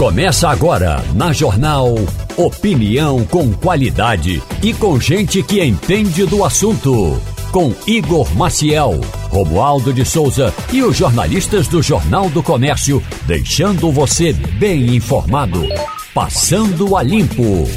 Começa agora na Jornal Opinião com qualidade e com gente que entende do assunto. Com Igor Maciel, Romualdo de Souza e os jornalistas do Jornal do Comércio, deixando você bem informado. Passando a Limpo.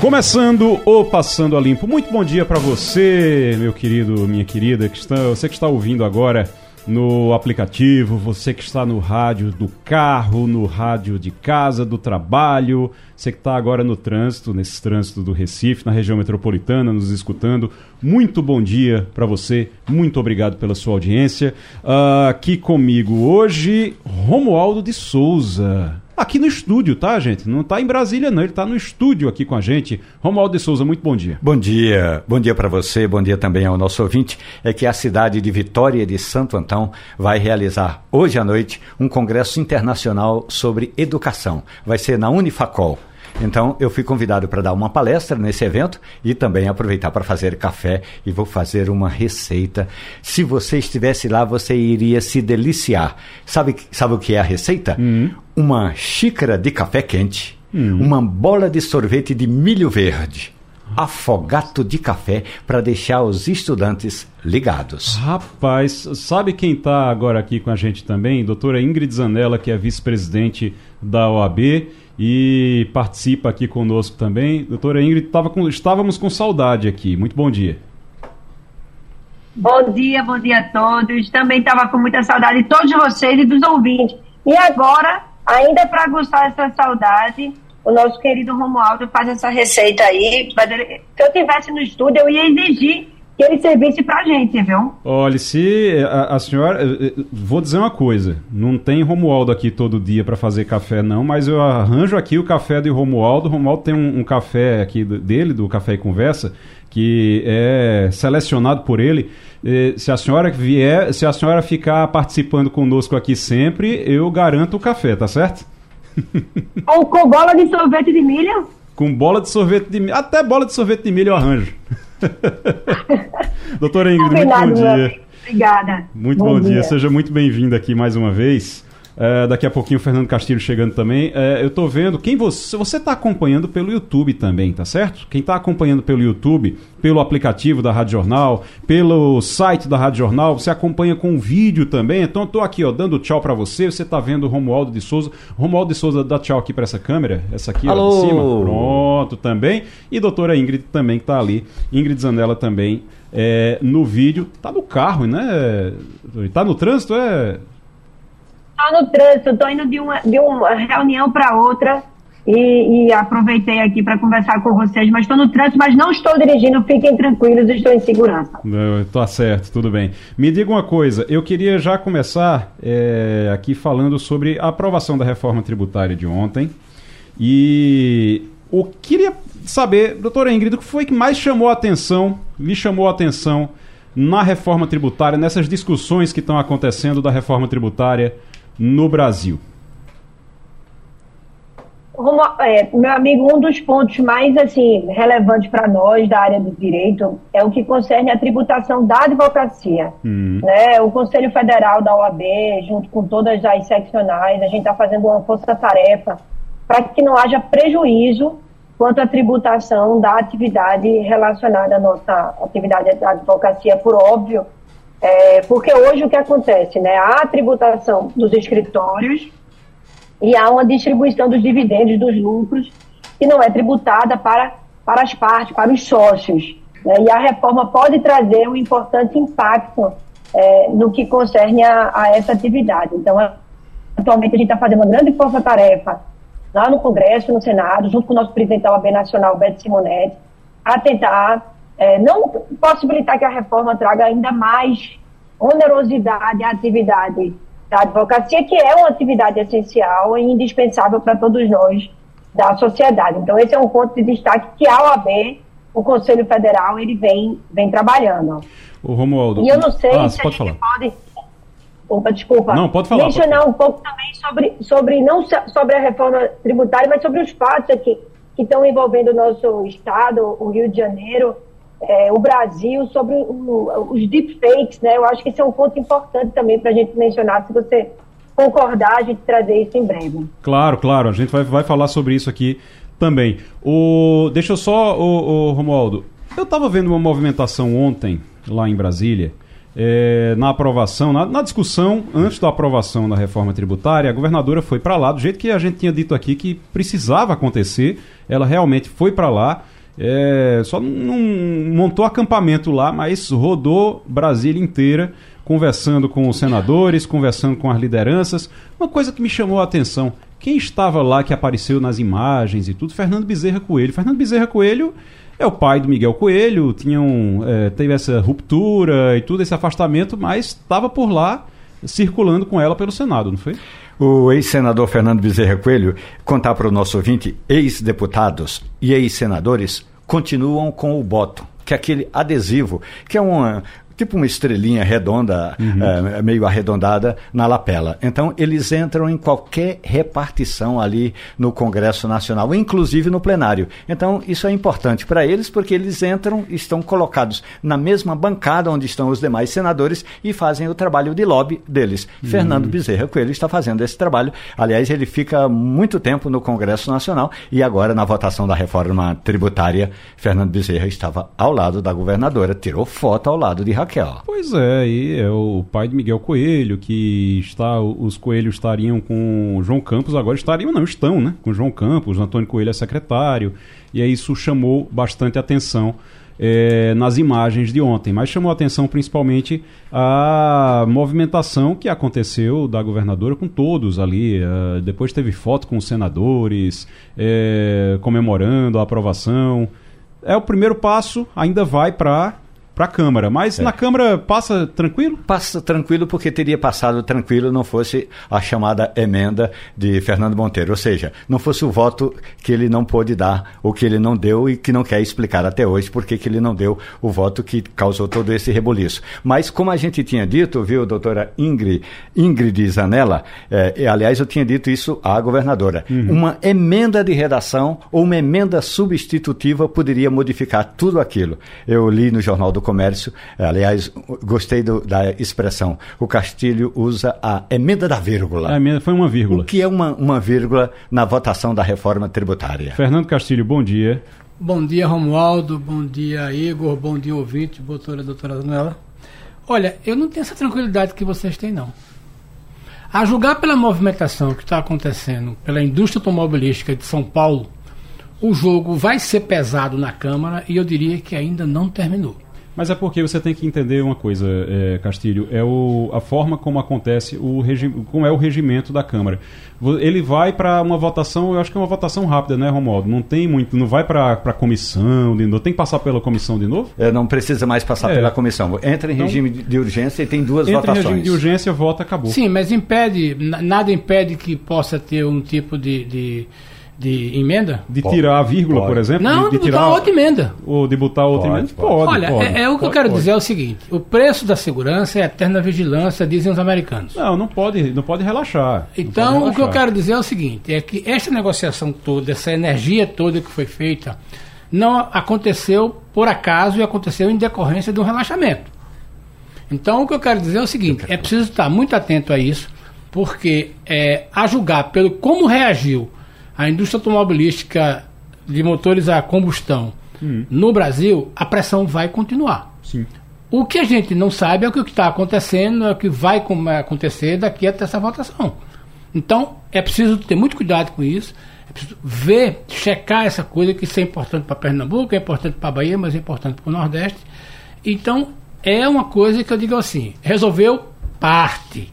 Começando o Passando a Limpo. Muito bom dia para você, meu querido, minha querida, que está, você que está ouvindo agora no aplicativo, você que está no rádio do carro, no rádio de casa, do trabalho, você que está agora no trânsito, nesse trânsito do Recife, na região metropolitana, nos escutando. Muito bom dia para você, muito obrigado pela sua audiência. Uh, aqui comigo hoje, Romualdo de Souza aqui no estúdio, tá, gente? Não tá em Brasília, não. Ele tá no estúdio aqui com a gente. Romualdo de Souza, muito bom dia. Bom dia. Bom dia para você, bom dia também ao nosso ouvinte. É que a cidade de Vitória de Santo Antão vai realizar hoje à noite um congresso internacional sobre educação. Vai ser na Unifacol. Então, eu fui convidado para dar uma palestra nesse evento e também aproveitar para fazer café e vou fazer uma receita. Se você estivesse lá, você iria se deliciar. Sabe, sabe o que é a receita? Uhum. Uma xícara de café quente, uhum. uma bola de sorvete de milho verde afogato de café para deixar os estudantes ligados. Rapaz, sabe quem está agora aqui com a gente também? Doutora Ingrid Zanella, que é vice-presidente da OAB e participa aqui conosco também. Doutora Ingrid, com, estávamos com saudade aqui. Muito bom dia. Bom dia, bom dia a todos. Também estava com muita saudade de todos vocês e dos ouvintes. E agora, ainda para gostar dessa saudade, o nosso querido Romualdo faz essa receita aí. Se eu tivesse no estúdio, eu ia exigir que ele servisse pra gente, viu? Olha, se a, a, senhora. Eh, eh, vou dizer uma coisa: não tem Romualdo aqui todo dia para fazer café, não, mas eu arranjo aqui o café de Romualdo. O Romualdo tem um, um café aqui dele, do Café e Conversa, que é selecionado por ele. Se a senhora vier, se a senhora ficar participando conosco aqui sempre, eu garanto o café, tá certo? Ou com bola de sorvete de milho? Com bola de sorvete de milho. Até bola de sorvete de milho eu arranjo. Doutora Ingrid, muito bom dia. Obrigada. Muito bom, bom dia. dia. Seja muito bem-vinda aqui mais uma vez. É, daqui a pouquinho o Fernando Castilho chegando também. É, eu estou vendo quem você você está acompanhando pelo YouTube também, tá certo? Quem está acompanhando pelo YouTube, pelo aplicativo da Rádio Jornal, pelo site da Rádio Jornal, você acompanha com vídeo também. Então eu tô aqui, ó, dando tchau para você. Você está vendo o Romualdo de Souza. Romualdo de Souza dá tchau aqui para essa câmera, essa aqui Alô. ó, de cima. Pronto, também. E doutora Ingrid também que está ali. Ingrid Zanella também é, no vídeo. Tá no carro, né? Tá no trânsito, é Estou no trânsito, estou indo de uma, de uma reunião para outra e, e, aproveitei aqui para conversar com vocês, mas estou no trânsito, mas não estou dirigindo, fiquem tranquilos, estou em segurança. Tá certo, tudo bem. Me diga uma coisa, eu queria já começar é, aqui falando sobre a aprovação da reforma tributária de ontem e eu queria saber, doutora Ingrid, o que foi que mais chamou a atenção, lhe chamou a atenção na reforma tributária, nessas discussões que estão acontecendo da reforma tributária no Brasil? é, meu amigo, um dos pontos mais assim relevantes para nós da área do direito é o que concerne a tributação da advocacia. Uhum. Né? O Conselho Federal da OAB, junto com todas as seccionais, a gente está fazendo uma força-tarefa para que não haja prejuízo quanto à tributação da atividade relacionada à nossa atividade da advocacia, por óbvio, é, porque hoje o que acontece, né? Há a tributação dos escritórios e há uma distribuição dos dividendos, dos lucros, que não é tributada para, para as partes, para os sócios. Né? E a reforma pode trazer um importante impacto é, no que concerne a, a, essa atividade. Então, atualmente a gente está fazendo uma grande força-tarefa lá no Congresso, no Senado, junto com o nosso presidente da OAB Nacional, Beto Simonetti, a tentar é, não possibilitar que a reforma traga ainda mais onerosidade à atividade da advocacia, que é uma atividade essencial e indispensável para todos nós da sociedade. Então, esse é um ponto de destaque que a OAB, o Conselho Federal, ele vem, vem trabalhando. O Romualdo. E eu não sei ah, se a gente falar. pode. Opa, desculpa. Não, pode falar. Mencionar pode um pouco também sobre, sobre, não sobre a reforma tributária, mas sobre os fatos aqui que estão envolvendo o nosso Estado, o Rio de Janeiro é, o Brasil, sobre o, os deepfakes, né? Eu acho que esse é um ponto importante também para a gente mencionar. Se você concordar a gente trazer isso em breve. Claro, claro, a gente vai, vai falar sobre isso aqui também. O, deixa eu só, o, o Romualdo, eu estava vendo uma movimentação ontem lá em Brasília. É, na aprovação, na, na, discussão, antes da aprovação da reforma tributária, a governadora foi para lá, do jeito que a gente tinha dito aqui que precisava acontecer, ela realmente foi para lá, é, só não montou acampamento lá, mas rodou Brasília inteira, conversando com os senadores, conversando com as lideranças. Uma coisa que me chamou a atenção, quem estava lá que apareceu nas imagens e tudo, Fernando Bezerra Coelho. Fernando Bezerra Coelho é o pai do Miguel Coelho, tinham, é, teve essa ruptura e tudo, esse afastamento, mas estava por lá circulando com ela pelo Senado, não foi? O ex-senador Fernando Bezerra Coelho contar para o nosso ouvinte, ex-deputados e ex-senadores continuam com o boto, que é aquele adesivo, que é uma, tipo uma estrelinha redonda, uhum. é, meio arredondada na lapela. Então, eles entram em qualquer repartição ali no Congresso Nacional, inclusive no plenário. Então, isso é importante para eles, porque eles entram, estão colocados na mesma bancada onde estão os demais senadores e fazem o trabalho de lobby deles. Uhum. Fernando Bezerra Coelho está fazendo esse trabalho. Aliás, ele fica muito tempo no Congresso Nacional e agora, na votação da reforma tributária, Fernando Bezerra estava ao lado da governadora, tirou foto ao lado de Raquel. Raquel. Pois é, aí é o pai de Miguel Coelho, que está. Os Coelhos estariam com João Campos, agora estariam, não, estão, né? Com João Campos, Antônio Coelho é secretário. E aí isso chamou bastante atenção. É, nas imagens de ontem, mas chamou atenção principalmente a movimentação que aconteceu da governadora com todos ali. Uh, depois teve foto com os senadores é, comemorando a aprovação. É o primeiro passo, ainda vai para para a Câmara. Mas é. na Câmara passa tranquilo? Passa tranquilo porque teria passado tranquilo não fosse a chamada emenda de Fernando Monteiro. Ou seja, não fosse o voto que ele não pôde dar, ou que ele não deu e que não quer explicar até hoje porque que ele não deu o voto que causou todo esse reboliço. Mas como a gente tinha dito, viu, doutora Ingrid, Ingrid Zanella, é, aliás, eu tinha dito isso à governadora, uhum. uma emenda de redação ou uma emenda substitutiva poderia modificar tudo aquilo. Eu li no Jornal do Comércio. Aliás, gostei do, da expressão. O Castilho usa a emenda da vírgula. A emenda foi uma vírgula. O que é uma, uma vírgula na votação da reforma tributária? Fernando Castilho, bom dia. Bom dia, Romualdo. Bom dia, Igor. Bom dia, ouvinte. Doutora, doutora Daniela. Olha, eu não tenho essa tranquilidade que vocês têm, não. A julgar pela movimentação que está acontecendo pela indústria automobilística de São Paulo, o jogo vai ser pesado na Câmara e eu diria que ainda não terminou. Mas é porque você tem que entender uma coisa, é, Castilho, é o, a forma como acontece, o como é o regimento da Câmara. Ele vai para uma votação, eu acho que é uma votação rápida, né, Romualdo? Não tem muito, não vai para a comissão, de novo. tem que passar pela comissão de novo? É, não precisa mais passar é. pela comissão. Entra em então, regime de urgência e tem duas entra votações. Entra em regime de urgência, vota, acabou. Sim, mas impede, nada impede que possa ter um tipo de, de de emenda? De tirar a vírgula, pode. por exemplo? Não, de, de, de tirar outra emenda. Ou de botar outra pode, emenda? Pode. Olha, pode, é, é, o que eu quero dizer é o seguinte: o preço da segurança é eterna vigilância, dizem os americanos. Não, não pode, não pode relaxar. Então, pode relaxar. o que eu quero dizer é o seguinte: é que esta negociação toda, essa energia toda que foi feita, não aconteceu por acaso e aconteceu em decorrência de um relaxamento. Então, o que eu quero dizer é o seguinte: é preciso estar muito atento a isso, porque é, a julgar pelo como reagiu a indústria automobilística de motores a combustão hum. no Brasil, a pressão vai continuar. Sim. O que a gente não sabe é o que está acontecendo, é o que vai acontecer daqui até essa votação. Então, é preciso ter muito cuidado com isso, é preciso ver, checar essa coisa, que isso é importante para Pernambuco, é importante para a Bahia, mas é importante para o Nordeste. Então, é uma coisa que eu digo assim: resolveu parte.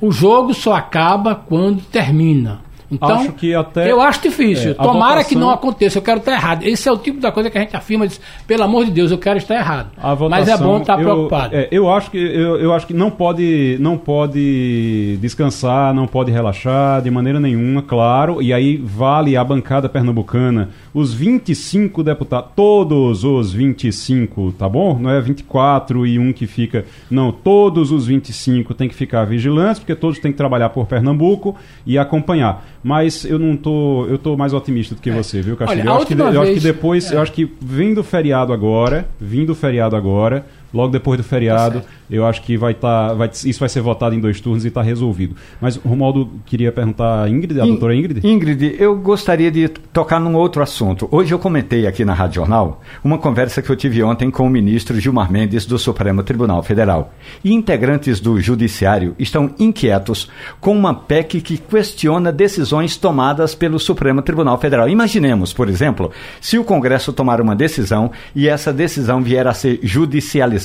O jogo só acaba quando termina. Então, acho que até, eu acho difícil. É, Tomara votação, que não aconteça. Eu quero estar errado. Esse é o tipo da coisa que a gente afirma, diz, pelo amor de Deus, eu quero estar errado. Votação, Mas é bom estar eu, preocupado. É, eu acho que eu, eu, acho que não pode não pode descansar, não pode relaxar de maneira nenhuma, claro. E aí vale a bancada pernambucana, os 25 deputados, todos os 25, tá bom? Não é 24 e um que fica, não, todos os 25 tem que ficar vigilantes, porque todos têm que trabalhar por Pernambuco e acompanhar mas eu não tô. Eu tô mais otimista do que é. você, viu, Castilho? Olha, eu, acho que, vez... eu acho que depois, é. eu acho que vindo o feriado agora, vindo o feriado agora, logo depois do feriado. Tá eu acho que vai estar. Tá, vai, isso vai ser votado em dois turnos e está resolvido. Mas o Romualdo queria perguntar a Ingrid, a In, doutora Ingrid? Ingrid, eu gostaria de tocar num outro assunto. Hoje eu comentei aqui na Rádio Jornal uma conversa que eu tive ontem com o ministro Gilmar Mendes do Supremo Tribunal Federal. E integrantes do Judiciário estão inquietos com uma PEC que questiona decisões tomadas pelo Supremo Tribunal Federal. Imaginemos, por exemplo, se o Congresso tomar uma decisão e essa decisão vier a ser judicializada.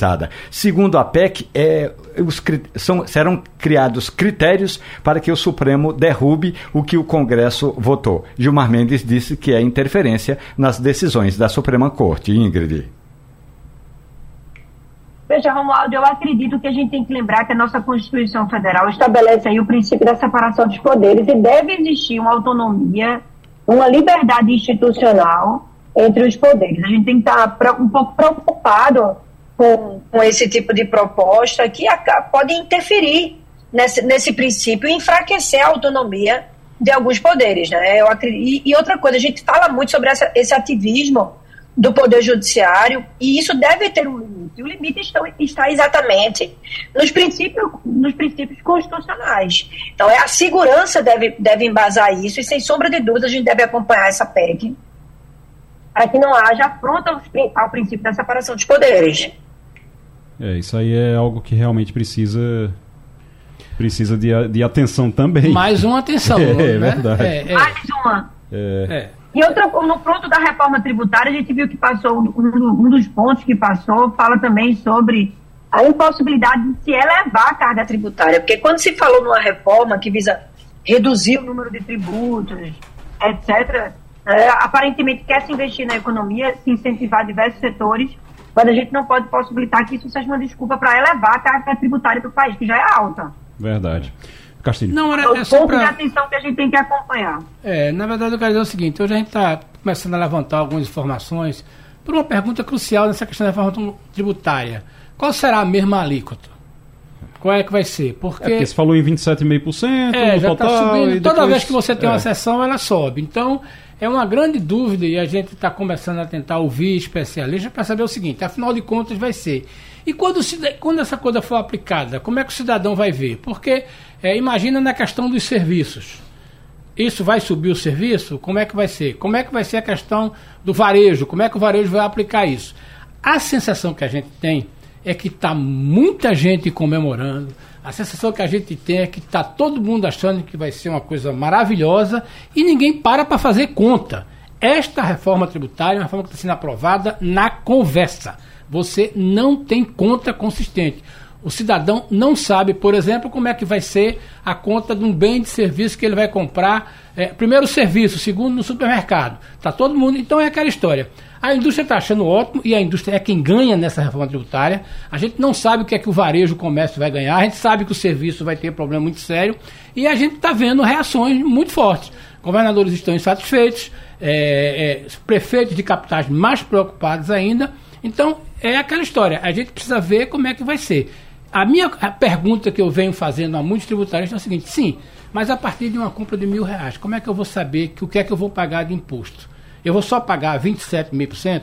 Segundo a PEC, é, os, são, serão criados critérios para que o Supremo derrube o que o Congresso votou. Gilmar Mendes disse que é interferência nas decisões da Suprema Corte. Ingrid. Veja, Romualdo, eu acredito que a gente tem que lembrar que a nossa Constituição Federal estabelece aí o princípio da separação dos poderes e deve existir uma autonomia, uma liberdade institucional entre os poderes. A gente tem que estar um pouco preocupado com, com esse tipo de proposta que pode interferir nesse, nesse princípio e enfraquecer a autonomia de alguns poderes. Né? Eu acredito, e, outra coisa, a gente fala muito sobre essa, esse ativismo do Poder Judiciário e isso deve ter um limite. O limite está, está exatamente nos princípios, nos princípios constitucionais. Então, é, a segurança deve, deve embasar isso e, sem sombra de dúvida, a gente deve acompanhar essa PEC para que não haja afronta ao princípio da separação dos poderes. É, isso aí é algo que realmente precisa precisa de, de atenção também. Mais uma atenção, é, né? É verdade. É, é. Mais uma. É. é. E outra, no ponto da reforma tributária, a gente viu que passou, um, um dos pontos que passou, fala também sobre a impossibilidade de se elevar a carga tributária. Porque quando se falou numa reforma que visa reduzir o número de tributos, etc., é, aparentemente quer se investir na economia, se incentivar diversos setores, mas a gente não pode possibilitar que isso seja uma desculpa para elevar a carga tributária do país, que já é alta. Verdade. Castilho. Não, era, é, é só pra... de atenção que a gente tem que acompanhar. É, na verdade, eu quero dizer o seguinte: hoje a gente está começando a levantar algumas informações por uma pergunta crucial nessa questão da reforma tributária. Qual será a mesma alíquota? Qual é que vai ser? Porque, é porque você falou em 27,5% é, já está subindo. Toda depois... vez que você tem é. uma sessão, ela sobe. Então, é uma grande dúvida e a gente está começando a tentar ouvir especialistas para saber o seguinte: afinal de contas, vai ser. E quando, quando essa coisa for aplicada, como é que o cidadão vai ver? Porque é, imagina na questão dos serviços. Isso vai subir o serviço? Como é que vai ser? Como é que vai ser a questão do varejo? Como é que o varejo vai aplicar isso? A sensação que a gente tem é que está muita gente comemorando, a sensação que a gente tem é que está todo mundo achando que vai ser uma coisa maravilhosa e ninguém para para fazer conta. Esta reforma tributária é uma reforma que está sendo aprovada na conversa. Você não tem conta consistente. O cidadão não sabe, por exemplo, como é que vai ser a conta de um bem de serviço que ele vai comprar. É, primeiro, serviço, segundo, no supermercado. Está todo mundo. Então é aquela história. A indústria está achando ótimo e a indústria é quem ganha nessa reforma tributária. A gente não sabe o que é que o varejo, o comércio vai ganhar, a gente sabe que o serviço vai ter problema muito sério e a gente está vendo reações muito fortes. Governadores estão insatisfeitos, é, é, prefeitos de capitais mais preocupados ainda. Então, é aquela história. A gente precisa ver como é que vai ser. A minha pergunta que eu venho fazendo a muitos tributários é a seguinte: sim, mas a partir de uma compra de mil reais, como é que eu vou saber que o que é que eu vou pagar de imposto? Eu vou só pagar 27,5%.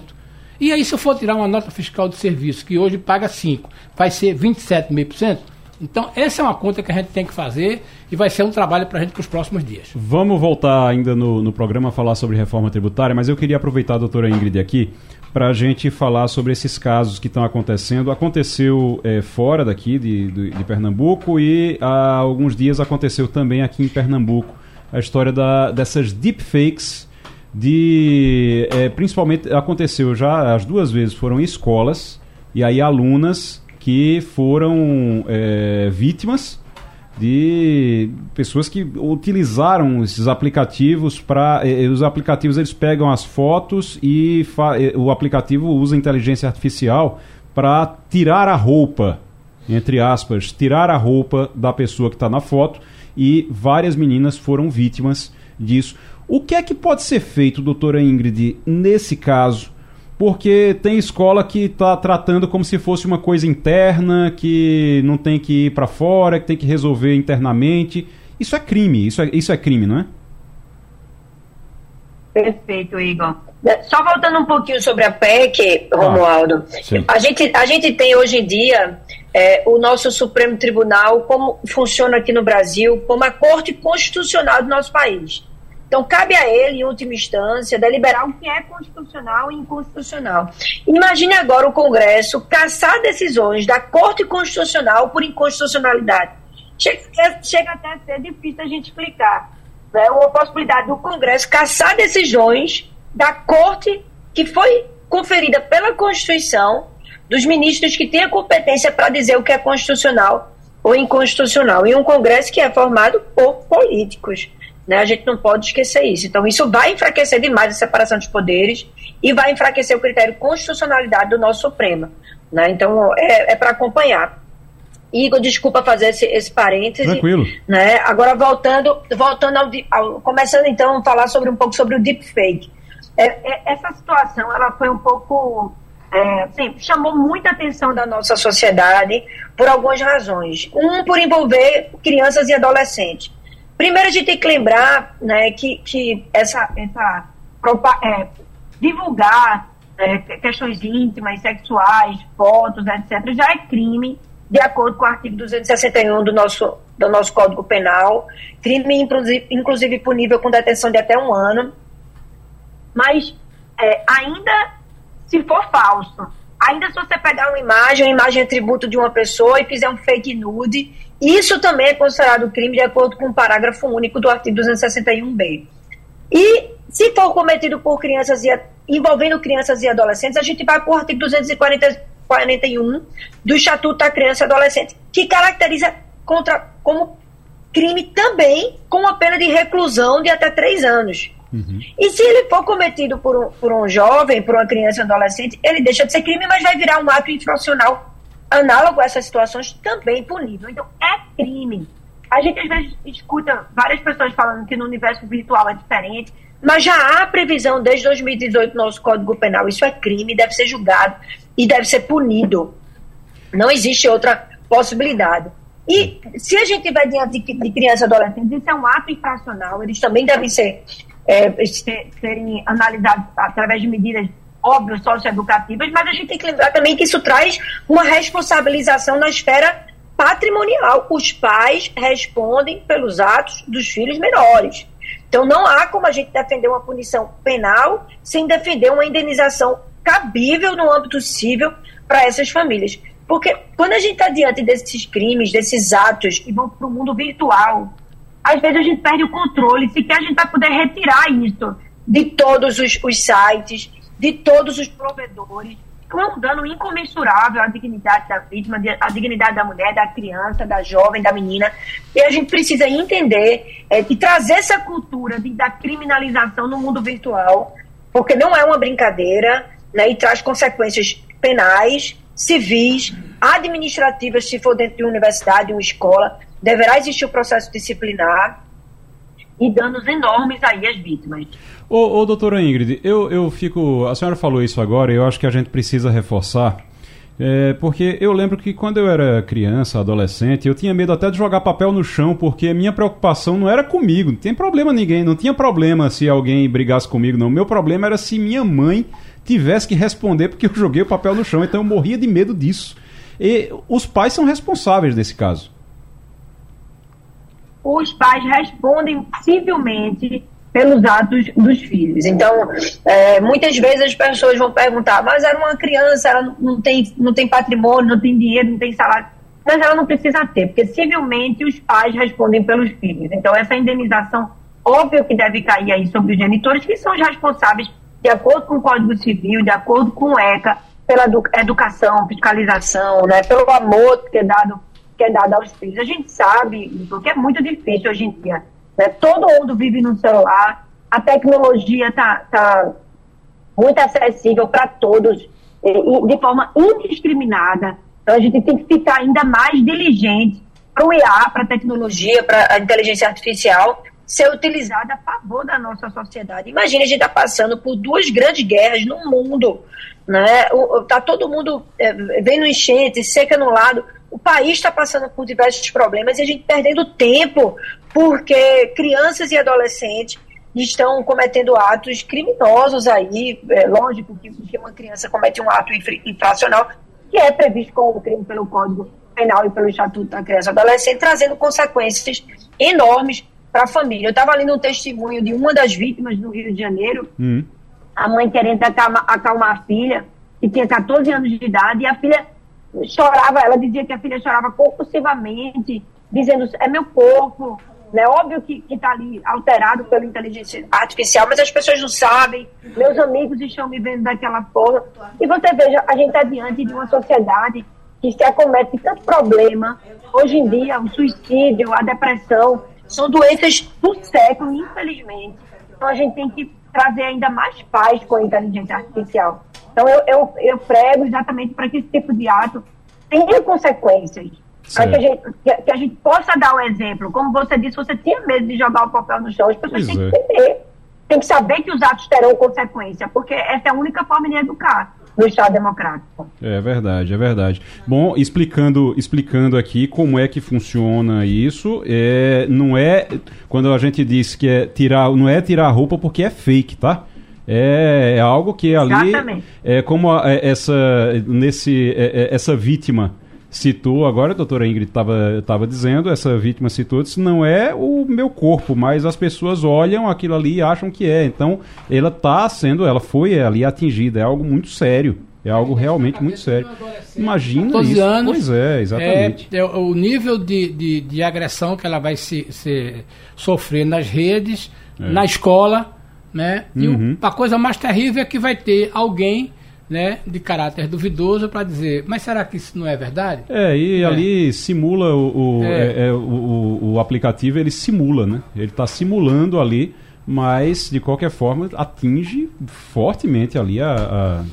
E aí, se eu for tirar uma nota fiscal de serviço, que hoje paga 5%, vai ser 27,5%? Então, essa é uma conta que a gente tem que fazer e vai ser um trabalho para a gente para os próximos dias. Vamos voltar ainda no, no programa a falar sobre reforma tributária, mas eu queria aproveitar a doutora Ingrid aqui para a gente falar sobre esses casos que estão acontecendo. Aconteceu é, fora daqui de, de, de, Pernambuco e há alguns dias aconteceu também aqui em Pernambuco a história da, dessas deepfakes de é, principalmente aconteceu já as duas vezes foram escolas e aí alunas que foram é, vítimas de pessoas que utilizaram esses aplicativos para é, os aplicativos eles pegam as fotos e é, o aplicativo usa inteligência artificial para tirar a roupa entre aspas tirar a roupa da pessoa que está na foto e várias meninas foram vítimas disso o que é que pode ser feito, doutora Ingrid, nesse caso? Porque tem escola que está tratando como se fosse uma coisa interna, que não tem que ir para fora, que tem que resolver internamente. Isso é crime, isso é, isso é crime, não é? Perfeito, Igor. Só voltando um pouquinho sobre a PEC, Romualdo, ah, a, gente, a gente tem hoje em dia é, o nosso Supremo Tribunal, como funciona aqui no Brasil, como a Corte Constitucional do nosso país. Então, cabe a ele, em última instância, deliberar o que é constitucional e inconstitucional. Imagine agora o Congresso caçar decisões da Corte Constitucional por inconstitucionalidade. Chega, chega até a ser difícil a gente explicar. Né? Uma possibilidade do Congresso caçar decisões da Corte que foi conferida pela Constituição, dos ministros que têm a competência para dizer o que é constitucional ou inconstitucional, em um Congresso que é formado por políticos. Né? A gente não pode esquecer isso. Então, isso vai enfraquecer demais a separação dos poderes e vai enfraquecer o critério de constitucionalidade do nosso Supremo. Né? Então, é, é para acompanhar. Igor, desculpa fazer esse, esse parêntese. Tranquilo. Né? Agora, voltando, voltando ao, ao, Começando então a falar sobre um pouco sobre o deepfake. É, é, essa situação ela foi um pouco. É, assim, chamou muita atenção da nossa sociedade por algumas razões. Um, por envolver crianças e adolescentes. Primeiro, a gente tem que lembrar né, que, que essa, essa é, divulgar é, questões íntimas, sexuais, fotos, etc., já é crime, de acordo com o artigo 261 do nosso, do nosso Código Penal. Crime, inclusive, punível com detenção de até um ano. Mas, é, ainda se for falso, ainda se você pegar uma imagem, uma imagem atributo de uma pessoa e fizer um fake nude isso também é considerado crime de acordo com o parágrafo único do artigo 261b. E se for cometido por crianças e envolvendo crianças e adolescentes, a gente vai para o artigo 241 do Estatuto da Criança e Adolescente, que caracteriza contra, como crime também com a pena de reclusão de até três anos. Uhum. E se ele for cometido por um, por um jovem, por uma criança ou adolescente, ele deixa de ser crime, mas vai virar um ato infracional análogo a essas situações também punível. Então, é crime. A gente às vezes escuta várias pessoas falando que no universo virtual é diferente, mas já há previsão desde 2018 no nosso Código Penal. Isso é crime, deve ser julgado e deve ser punido. Não existe outra possibilidade. E se a gente vai diante de, de crianças e adolescentes, isso é um ato infracional, eles também devem ser, é, ser serem analisados através de medidas óbvio, socioeducativas, mas a gente tem que lembrar também que isso traz uma responsabilização na esfera patrimonial. Os pais respondem pelos atos dos filhos menores. Então não há como a gente defender uma punição penal sem defender uma indenização cabível no âmbito civil para essas famílias. Porque quando a gente está diante desses crimes, desses atos que vão para o mundo virtual, às vezes a gente perde o controle, sequer a gente vai poder retirar isso de todos os, os sites, de todos os provedores. É um dano incomensurável à dignidade da vítima, à dignidade da mulher, da criança, da jovem, da menina. E a gente precisa entender é, e trazer essa cultura de, da criminalização no mundo virtual, porque não é uma brincadeira né, e traz consequências penais, civis, administrativas, se for dentro de uma universidade, uma escola. Deverá existir o processo disciplinar e danos enormes aí às vítimas. Ô, ô doutora Ingrid, eu, eu fico. A senhora falou isso agora e eu acho que a gente precisa reforçar. É, porque eu lembro que quando eu era criança, adolescente, eu tinha medo até de jogar papel no chão, porque a minha preocupação não era comigo, não tem problema ninguém, não tinha problema se alguém brigasse comigo, não. Meu problema era se minha mãe tivesse que responder porque eu joguei o papel no chão, então eu morria de medo disso. E os pais são responsáveis desse caso. Os pais respondem civilmente pelos atos dos filhos. Então, é, muitas vezes as pessoas vão perguntar, mas era uma criança, ela não tem, não tem patrimônio, não tem dinheiro, não tem salário. Mas ela não precisa ter, porque civilmente os pais respondem pelos filhos. Então, essa indenização, óbvio que deve cair aí sobre os genitores, que são os responsáveis, de acordo com o Código Civil, de acordo com o ECA, pela educação, fiscalização, né, pelo amor que é dado, que é dado aos filhos. A gente sabe, porque é muito difícil hoje em dia né? Todo mundo vive no celular, a tecnologia está tá muito acessível para todos de forma indiscriminada. Então a gente tem que ficar ainda mais diligente para o IA, para a tecnologia, para a inteligência artificial ser utilizada a favor da nossa sociedade. Imagina a gente está passando por duas grandes guerras no mundo, né? Está todo mundo é, vendo enchente, seca no lado, o país está passando por diversos problemas e a gente perdendo tempo porque crianças e adolescentes estão cometendo atos criminosos aí. É lógico que, que uma criança comete um ato infracional que é previsto como crime pelo Código Penal e pelo Estatuto da Criança e Adolescente, trazendo consequências enormes para a família. Eu estava lendo um testemunho de uma das vítimas do Rio de Janeiro, hum. a mãe querendo acalmar, acalmar a filha, que tinha 14 anos de idade, e a filha chorava, ela dizia que a filha chorava compulsivamente, dizendo, é meu corpo, né? Óbvio que está ali alterado pela inteligência artificial, mas as pessoas não sabem, meus amigos estão me vendo daquela forma. E você veja, a gente está diante de uma sociedade que se acomete tanto problema. Hoje em dia, o suicídio, a depressão, são doenças do século, infelizmente. Então a gente tem que trazer ainda mais paz com a inteligência artificial. Então eu, eu, eu prego exatamente para que esse tipo de ato tenha consequências para que a, gente, que, que, a gente possa dar o um exemplo. Como você disse, você tinha medo de jogar o papel no chão. As pessoas têm que é. entender. Tem que saber que os atos terão consequência, porque essa é a única forma de educar no Estado Democrático. É verdade, é verdade. Bom, explicando, explicando aqui como é que funciona isso, é, não é quando a gente diz que é tirar, não é tirar a roupa porque é fake, tá? É, é algo que ali Exatamente. é como a, é, essa nesse é, é essa vítima citou agora, a doutora Ingrid estava dizendo, essa vítima citou, disse, não é o meu corpo, mas as pessoas olham aquilo ali e acham que é. Então, ela está sendo, ela foi ali atingida, é algo muito sério. É algo realmente muito sério. Imagina isso. Anos, pois é, exatamente. É, é, o nível de, de, de, agressão que ela vai se, se sofrer nas redes, é. na escola, né? E uhum. a coisa mais terrível é que vai ter alguém né, de caráter duvidoso para dizer, mas será que isso não é verdade? É, e é. ali simula o, o, é. É, é o, o, aplicativo, ele simula, né? Ele está simulando ali, mas de qualquer forma atinge fortemente ali a,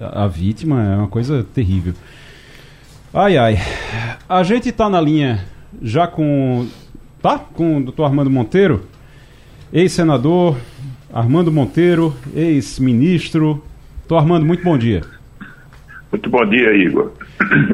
a, a vítima, é uma coisa terrível. Ai, ai. A gente está na linha já com. Tá? Com o doutor Armando Monteiro, ex-senador, Armando Monteiro, ex-ministro, Doutor Armando, muito bom dia. Muito bom dia, Igor.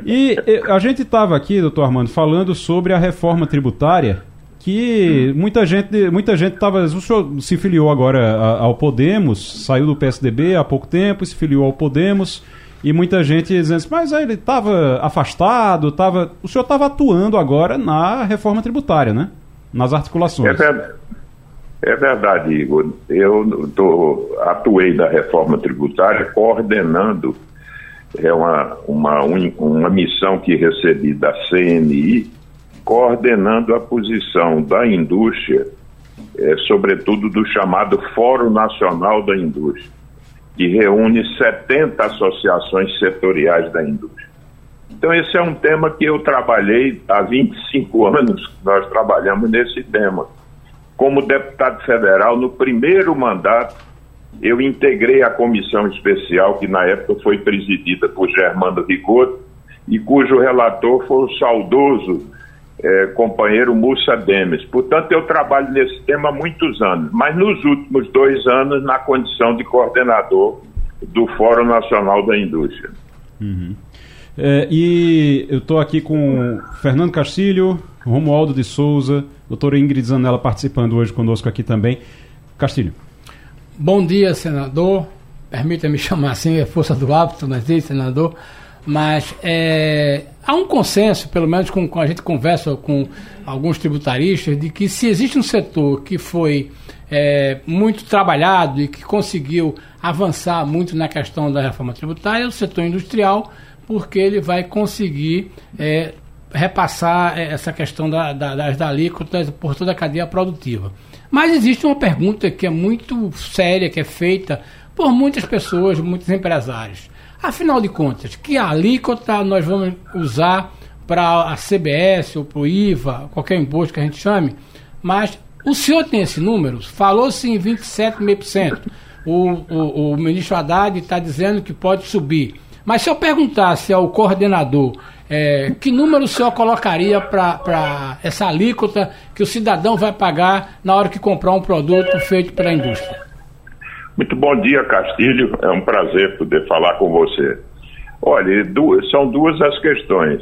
E a gente estava aqui, doutor Armando, falando sobre a reforma tributária, que muita gente muita gente estava. O senhor se filiou agora ao Podemos, saiu do PSDB há pouco tempo, se filiou ao Podemos, e muita gente dizendo assim, mas ele estava afastado, tava, o senhor estava atuando agora na reforma tributária, né? Nas articulações. É verdade. É verdade, Igor. Eu tô, atuei da reforma tributária coordenando é uma, uma, uma missão que recebi da CNI, coordenando a posição da indústria, é, sobretudo do chamado Fórum Nacional da Indústria, que reúne 70 associações setoriais da indústria. Então, esse é um tema que eu trabalhei há 25 anos, nós trabalhamos nesse tema como deputado federal, no primeiro mandato, eu integrei a comissão especial, que na época foi presidida por Germano Rigoto, e cujo relator foi o saudoso é, companheiro Mussa Demes. Portanto, eu trabalho nesse tema há muitos anos, mas nos últimos dois anos na condição de coordenador do Fórum Nacional da Indústria. Uhum. É, e eu estou aqui com Fernando Castilho, Romualdo de Souza, doutora Ingrid Zanella participando hoje conosco aqui também. Castilho. Bom dia, senador. Permita-me chamar assim, é força do hábito, mas é senador. Mas é, há um consenso, pelo menos com, com, a gente conversa com alguns tributaristas, de que se existe um setor que foi é, muito trabalhado e que conseguiu avançar muito na questão da reforma tributária, é o setor industrial, porque ele vai conseguir é, repassar é, essa questão da, da, das alíquotas por toda a cadeia produtiva. Mas existe uma pergunta que é muito séria, que é feita por muitas pessoas, muitos empresários. Afinal de contas, que alíquota nós vamos usar para a CBS ou para o IVA, qualquer imposto que a gente chame, mas o senhor tem esse número? Falou-se em 27,5%. O, o, o ministro Haddad está dizendo que pode subir. Mas se eu perguntasse ao coordenador é, que número o senhor colocaria para essa alíquota que o cidadão vai pagar na hora que comprar um produto feito pela indústria? Muito bom dia, Castilho. É um prazer poder falar com você. Olha, duas, são duas as questões.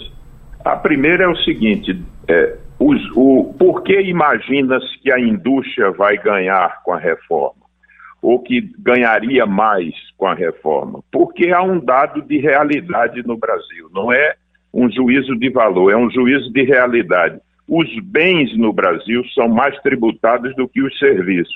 A primeira é o seguinte: é, os, o, por que imagina-se que a indústria vai ganhar com a reforma? Ou que ganharia mais com a reforma? Porque há um dado de realidade no Brasil, não é um juízo de valor, é um juízo de realidade. Os bens no Brasil são mais tributados do que os serviços.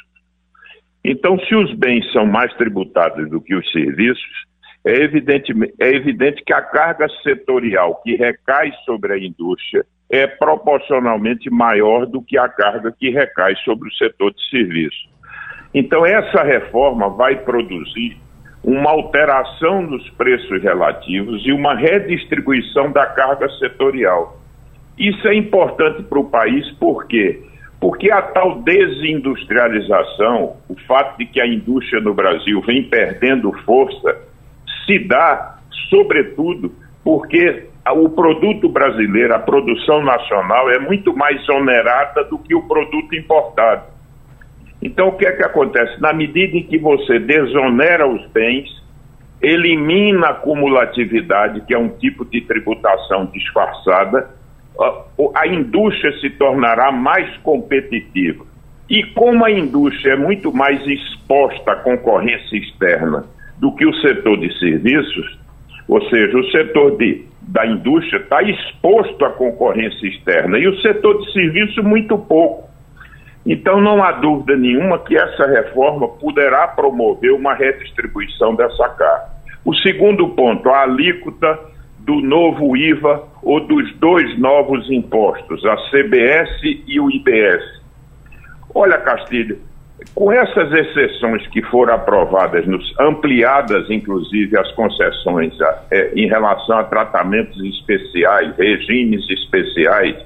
Então, se os bens são mais tributados do que os serviços, é evidente, é evidente que a carga setorial que recai sobre a indústria é proporcionalmente maior do que a carga que recai sobre o setor de serviços. Então, essa reforma vai produzir uma alteração nos preços relativos e uma redistribuição da carga setorial. Isso é importante para o país, por quê? Porque a tal desindustrialização, o fato de que a indústria no Brasil vem perdendo força, se dá, sobretudo, porque o produto brasileiro, a produção nacional, é muito mais onerada do que o produto importado. Então, o que é que acontece? Na medida em que você desonera os bens, elimina a cumulatividade, que é um tipo de tributação disfarçada, a indústria se tornará mais competitiva. E como a indústria é muito mais exposta à concorrência externa do que o setor de serviços, ou seja, o setor de, da indústria está exposto à concorrência externa e o setor de serviços muito pouco. Então não há dúvida nenhuma que essa reforma poderá promover uma redistribuição dessa carga. O segundo ponto, a alíquota do novo IVA ou dos dois novos impostos, a CBS e o IBS. Olha, Castilho, com essas exceções que foram aprovadas, nos, ampliadas inclusive as concessões é, em relação a tratamentos especiais, regimes especiais,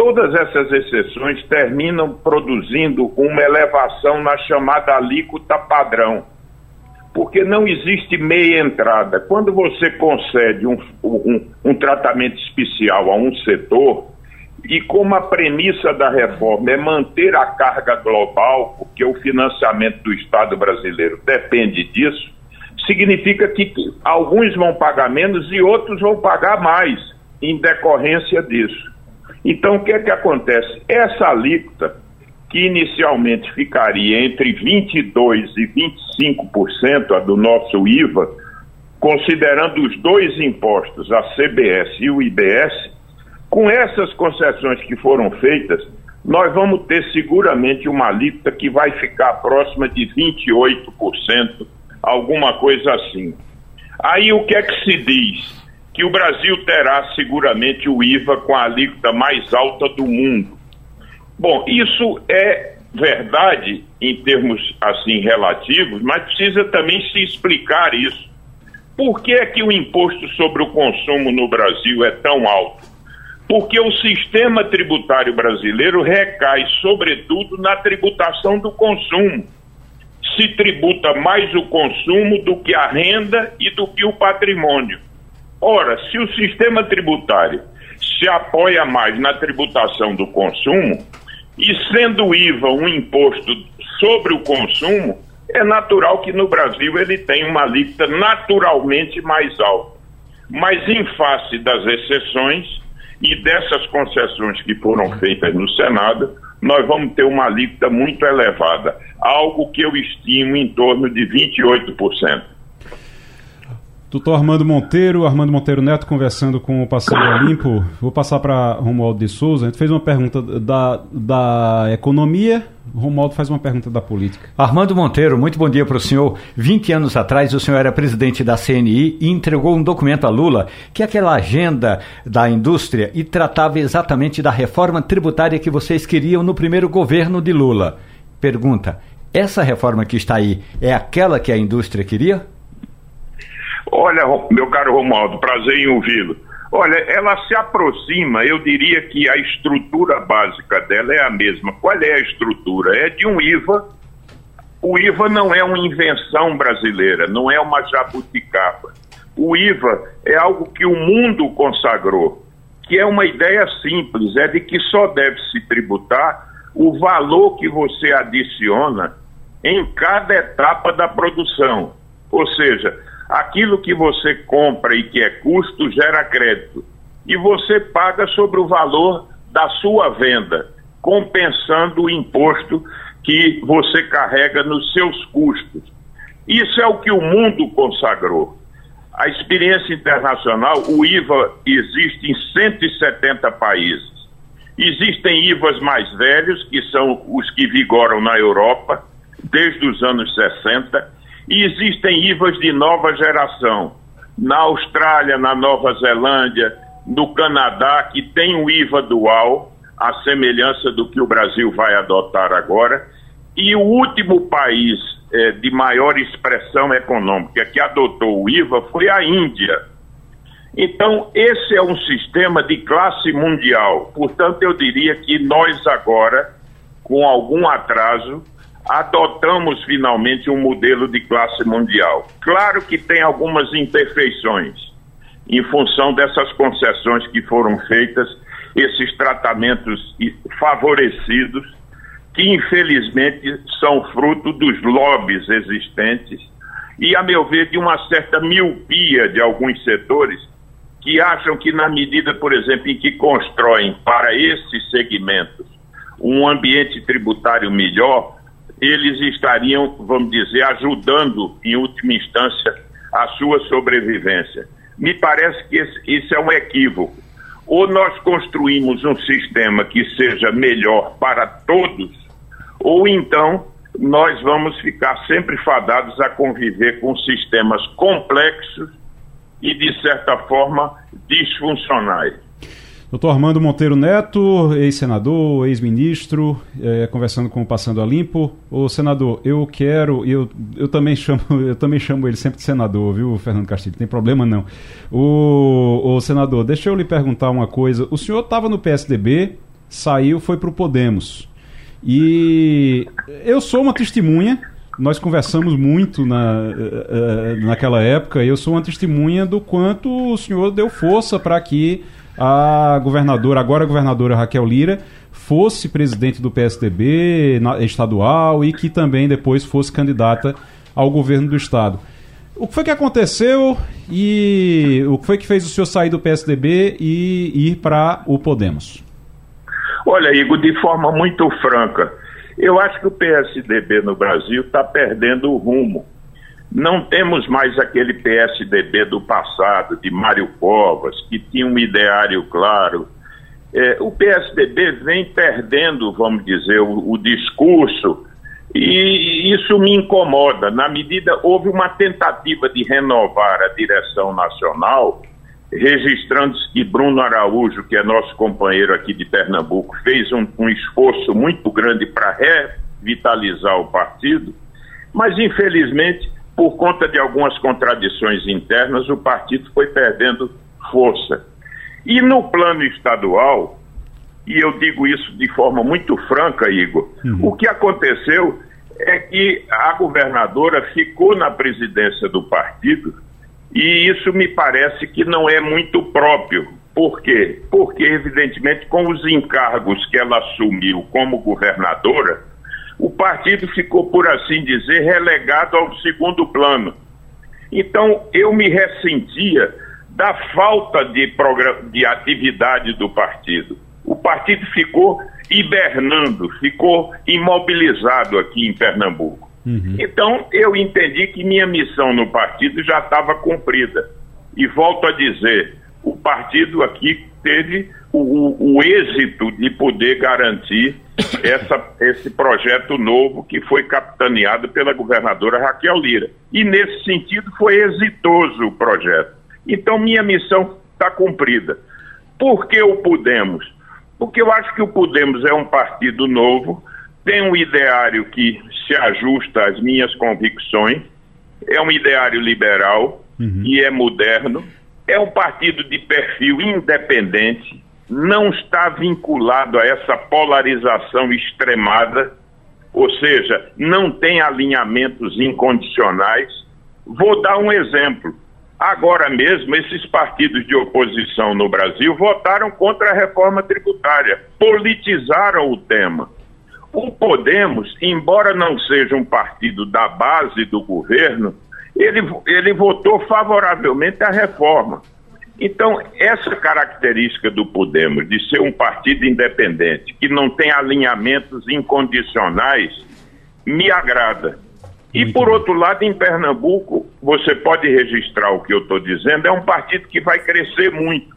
todas essas exceções terminam produzindo uma elevação na chamada alíquota padrão porque não existe meia entrada. Quando você concede um, um, um, tratamento especial a um setor, e como a premissa da reforma é manter a carga global, porque o financiamento do Estado brasileiro depende disso, significa que alguns vão pagar menos e outros vão pagar mais em decorrência disso. Então, o que é que acontece? Essa alíquota que inicialmente ficaria entre 22% e 25% a do nosso IVA, considerando os dois impostos, a CBS e o IBS, com essas concessões que foram feitas, nós vamos ter seguramente uma alíquota que vai ficar próxima de 28%, alguma coisa assim. Aí o que é que se diz? Que o Brasil terá seguramente o IVA com a alíquota mais alta do mundo. Bom, isso é verdade em termos assim relativos, mas precisa também se explicar isso. Por que é que o imposto sobre o consumo no Brasil é tão alto? Porque o sistema tributário brasileiro recai, sobretudo, na tributação do consumo. Se tributa mais o consumo do que a renda e do que o patrimônio. Ora, se o sistema tributário se apoia mais na tributação do consumo, e sendo o IVA um imposto sobre o consumo, é natural que no Brasil ele tenha uma alíquota naturalmente mais alta. Mas em face das exceções e dessas concessões que foram feitas no Senado, nós vamos ter uma alíquota muito elevada, algo que eu estimo em torno de 28%. Doutor Armando Monteiro, Armando Monteiro Neto conversando com o Passeio Limpo. Vou passar para Romualdo de Souza. A gente fez uma pergunta da, da economia, Romualdo faz uma pergunta da política. Armando Monteiro, muito bom dia para o senhor. 20 anos atrás, o senhor era presidente da CNI e entregou um documento a Lula, que é aquela agenda da indústria, e tratava exatamente da reforma tributária que vocês queriam no primeiro governo de Lula. Pergunta: essa reforma que está aí é aquela que a indústria queria? Olha, meu caro Romualdo, prazer em ouvi-lo. Olha, ela se aproxima, eu diria que a estrutura básica dela é a mesma. Qual é a estrutura? É de um IVA. O IVA não é uma invenção brasileira, não é uma jabuticaba. O IVA é algo que o mundo consagrou, que é uma ideia simples, é de que só deve se tributar o valor que você adiciona em cada etapa da produção. Ou seja, aquilo que você compra e que é custo gera crédito. E você paga sobre o valor da sua venda, compensando o imposto que você carrega nos seus custos. Isso é o que o mundo consagrou. A experiência internacional, o IVA existe em 170 países. Existem IVAs mais velhos, que são os que vigoram na Europa, desde os anos 60, e existem IVAs de nova geração. Na Austrália, na Nova Zelândia, no Canadá, que tem um IVA dual, a semelhança do que o Brasil vai adotar agora. E o último país eh, de maior expressão econômica que adotou o IVA foi a Índia. Então, esse é um sistema de classe mundial. Portanto, eu diria que nós agora, com algum atraso, adotamos finalmente um modelo de classe mundial. Claro que tem algumas imperfeições em função dessas concessões que foram feitas, esses tratamentos favorecidos, que infelizmente são fruto dos lobbies existentes e, a meu ver, de uma certa miopia de alguns setores que acham que, na medida, por exemplo, em que constroem para esses segmentos um ambiente tributário melhor, eles estariam, vamos dizer, ajudando, em última instância, a sua sobrevivência. Me parece que isso é um equívoco. Ou nós construímos um sistema que seja melhor para todos, ou então nós vamos ficar sempre fadados a conviver com sistemas complexos e, de certa forma, disfuncionais. Doutor Armando Monteiro Neto, ex-senador, ex-ministro, é, conversando com o Passando a Limpo. Ô senador, eu quero, eu, eu também chamo, eu também chamo ele sempre de senador, viu, Fernando Castilho? Tem problema não. O, o senador, deixa eu lhe perguntar uma coisa. O senhor estava no PSDB, saiu, foi para o Podemos. E eu sou uma testemunha nós conversamos muito na, eh, eh, naquela época. Eu sou uma testemunha do quanto o senhor deu força para que a governadora, agora a governadora Raquel Lira, fosse presidente do PSDB estadual e que também depois fosse candidata ao governo do estado. O que foi que aconteceu e o que foi que fez o senhor sair do PSDB e ir para o Podemos? Olha, Igor, de forma muito franca, eu acho que o PSDB no Brasil está perdendo o rumo. Não temos mais aquele PSDB do passado, de Mário Covas, que tinha um ideário claro. É, o PSDB vem perdendo, vamos dizer, o, o discurso, e isso me incomoda. Na medida, houve uma tentativa de renovar a direção nacional, registrando-se que Bruno Araújo, que é nosso companheiro aqui de Pernambuco, fez um, um esforço muito grande para revitalizar o partido, mas infelizmente por conta de algumas contradições internas, o partido foi perdendo força. E no plano estadual, e eu digo isso de forma muito franca, Igor, uhum. o que aconteceu é que a governadora ficou na presidência do partido e isso me parece que não é muito próprio. Por quê? Porque, evidentemente, com os encargos que ela assumiu como governadora, o partido ficou, por assim dizer, relegado ao segundo plano. Então, eu me ressentia da falta de, de atividade do partido. O partido ficou hibernando, ficou imobilizado aqui em Pernambuco. Uhum. Então, eu entendi que minha missão no partido já estava cumprida. E volto a dizer: o partido aqui teve o, o, êxito de poder garantir essa, esse projeto novo que foi capitaneado pela governadora Raquel Lira. E, nesse sentido, foi exitoso o projeto. Então, minha missão está cumprida. Por que o Podemos? Porque eu acho que o Podemos é um partido novo, tem um ideário que se ajusta às minhas convicções, é um ideário liberal uhum. e é moderno, é um partido de perfil independente, não está vinculado a essa polarização extremada, ou seja, não tem alinhamentos incondicionais. Vou dar um exemplo. Agora mesmo, esses partidos de oposição no Brasil votaram contra a reforma tributária, politizaram o tema. O Podemos, embora não seja um partido da base do governo, ele, ele votou favoravelmente à reforma. Então, essa característica do Podemos, de ser um partido independente, que não tem alinhamentos incondicionais, me agrada. E, por outro lado, em Pernambuco, você pode registrar o que eu estou dizendo, é um partido que vai crescer muito,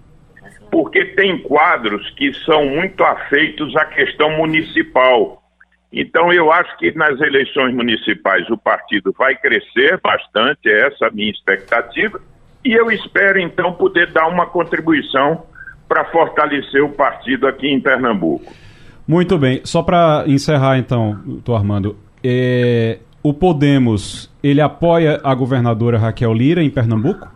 porque tem quadros que são muito afeitos à questão municipal. Então, eu acho que nas eleições municipais o partido vai crescer bastante, é essa a minha expectativa, e eu espero, então, poder dar uma contribuição para fortalecer o partido aqui em Pernambuco. Muito bem. Só para encerrar, então, doutor Armando, é, o Podemos, ele apoia a governadora Raquel Lira em Pernambuco?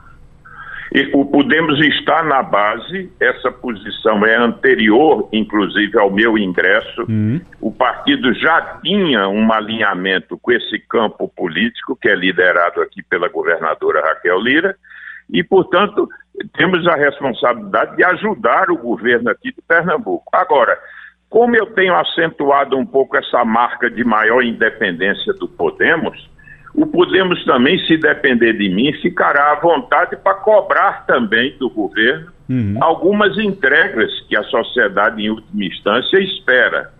E o Podemos está na base, essa posição é anterior, inclusive, ao meu ingresso. Uhum. O partido já tinha um alinhamento com esse campo político, que é liderado aqui pela governadora Raquel Lira, e, portanto, temos a responsabilidade de ajudar o governo aqui de Pernambuco. Agora, como eu tenho acentuado um pouco essa marca de maior independência do Podemos, o Podemos também, se depender de mim, ficará à vontade para cobrar também do governo uhum. algumas entregas que a sociedade, em última instância, espera.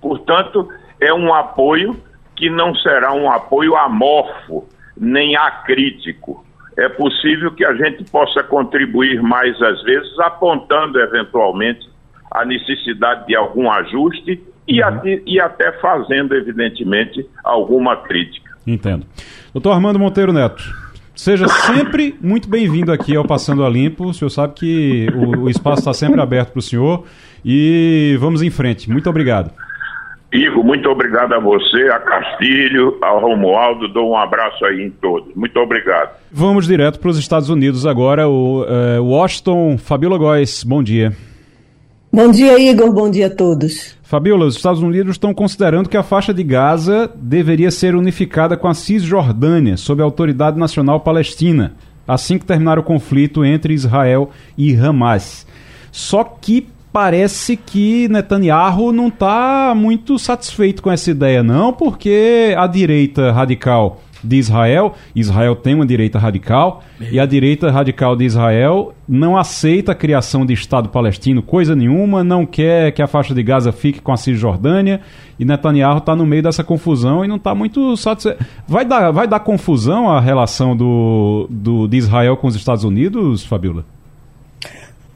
Portanto, é um apoio que não será um apoio amorfo, nem acrítico é possível que a gente possa contribuir mais às vezes, apontando eventualmente a necessidade de algum ajuste e, uhum. até, e até fazendo, evidentemente, alguma crítica. Entendo. Doutor Armando Monteiro Neto, seja sempre muito bem-vindo aqui ao Passando a Limpo. O senhor sabe que o, o espaço está sempre aberto para o senhor e vamos em frente. Muito obrigado. Igor, muito obrigado a você, a Castilho, ao Romualdo, dou um abraço aí em todos. Muito obrigado. Vamos direto para os Estados Unidos agora. O uh, Washington, Fabiola Góes, bom dia. Bom dia, Igor. Bom dia a todos. Fabiola, os Estados Unidos estão considerando que a faixa de Gaza deveria ser unificada com a Cisjordânia, sob a Autoridade Nacional Palestina, assim que terminar o conflito entre Israel e Hamas. Só que parece que Netanyahu não está muito satisfeito com essa ideia, não, porque a direita radical de Israel, Israel tem uma direita radical, e a direita radical de Israel não aceita a criação de Estado palestino, coisa nenhuma, não quer que a faixa de Gaza fique com a Cisjordânia, e Netanyahu está no meio dessa confusão e não está muito satisfeito. Vai dar, vai dar confusão a relação do, do, de Israel com os Estados Unidos, Fabiola?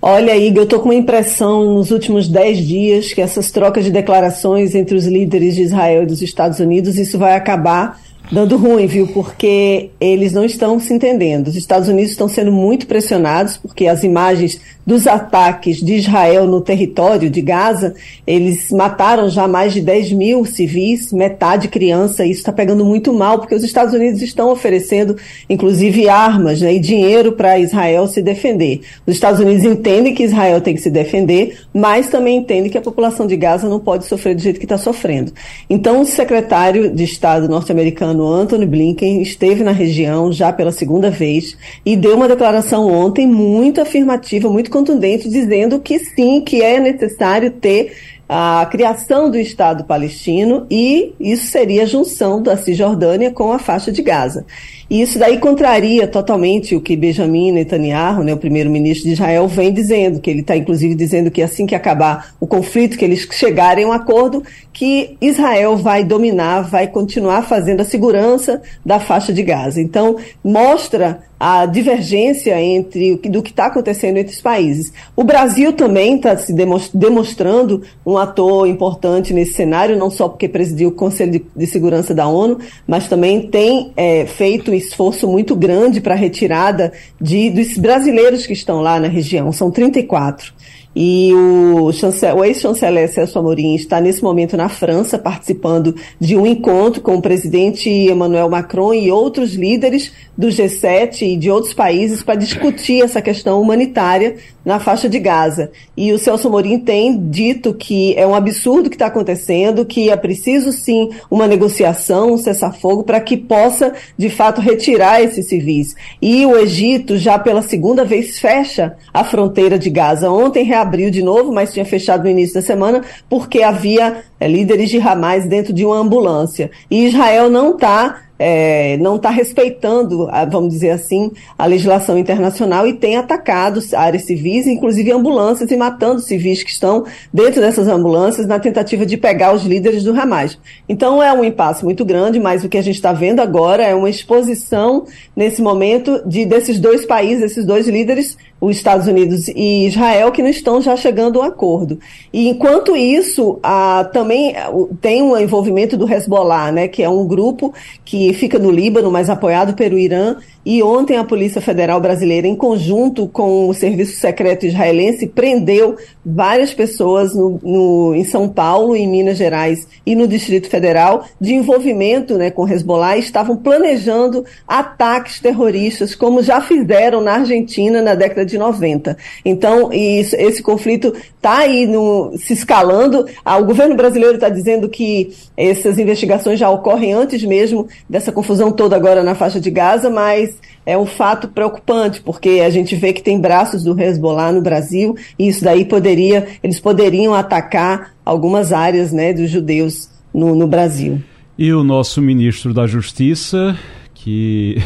Olha, Igor, eu estou com uma impressão nos últimos dez dias que essas trocas de declarações entre os líderes de Israel e dos Estados Unidos, isso vai acabar dando ruim, viu? Porque eles não estão se entendendo. Os Estados Unidos estão sendo muito pressionados porque as imagens dos ataques de Israel no território de Gaza, eles mataram já mais de 10 mil civis, metade criança. Isso está pegando muito mal porque os Estados Unidos estão oferecendo, inclusive, armas né, e dinheiro para Israel se defender. Os Estados Unidos entendem que Israel tem que se defender, mas também entendem que a população de Gaza não pode sofrer do jeito que está sofrendo. Então, o secretário de Estado norte-americano americano Anthony Blinken esteve na região já pela segunda vez e deu uma declaração ontem muito afirmativa, muito contundente, dizendo que sim, que é necessário ter a criação do Estado palestino e isso seria a junção da Cisjordânia com a faixa de Gaza. E isso daí contraria totalmente o que Benjamin Netanyahu, né, o primeiro-ministro de Israel, vem dizendo, que ele está inclusive dizendo que assim que acabar o conflito, que eles chegarem a um acordo, que Israel vai dominar, vai continuar fazendo a segurança da faixa de Gaza. Então, mostra a divergência entre do que está acontecendo entre os países. O Brasil também está se demonstrando um ator importante nesse cenário, não só porque presidiu o Conselho de, de Segurança da ONU, mas também tem é, feito esforço muito grande para a retirada de, dos brasileiros que estão lá na região. São 34. E o, o ex-chanceler Celso Amorim está nesse momento na França, participando de um encontro com o presidente Emmanuel Macron e outros líderes do G7 e de outros países para discutir essa questão humanitária na faixa de Gaza. E o Celso Amorim tem dito que é um absurdo o que está acontecendo, que é preciso sim uma negociação, um cessar-fogo, para que possa, de fato, retirar esses civis. E o Egito já pela segunda vez fecha a fronteira de Gaza. Ontem reabriu de novo, mas tinha fechado no início da semana, porque havia é, líderes de Hamas dentro de uma ambulância. E Israel não está é, não está respeitando, vamos dizer assim, a legislação internacional e tem atacado áreas civis, inclusive ambulâncias, e matando civis que estão dentro dessas ambulâncias na tentativa de pegar os líderes do Hamas. Então é um impasse muito grande, mas o que a gente está vendo agora é uma exposição nesse momento de desses dois países, esses dois líderes os Estados Unidos e Israel, que não estão já chegando a um acordo. E enquanto isso, a, também tem um envolvimento do Hezbollah, né, que é um grupo que fica no Líbano, mas apoiado pelo Irã, e ontem a Polícia Federal Brasileira, em conjunto com o Serviço Secreto Israelense, prendeu várias pessoas no, no, em São Paulo, em Minas Gerais e no Distrito Federal de envolvimento né, com Hezbollah e estavam planejando ataques terroristas, como já fizeram na Argentina na década de 90. Então, isso, esse conflito está aí no, se escalando. Ah, o governo brasileiro está dizendo que essas investigações já ocorrem antes mesmo dessa confusão toda agora na faixa de Gaza, mas é um fato preocupante, porque a gente vê que tem braços do Hezbollah no Brasil, e isso daí poderia, eles poderiam atacar algumas áreas né, dos judeus no, no Brasil. E o nosso ministro da Justiça, que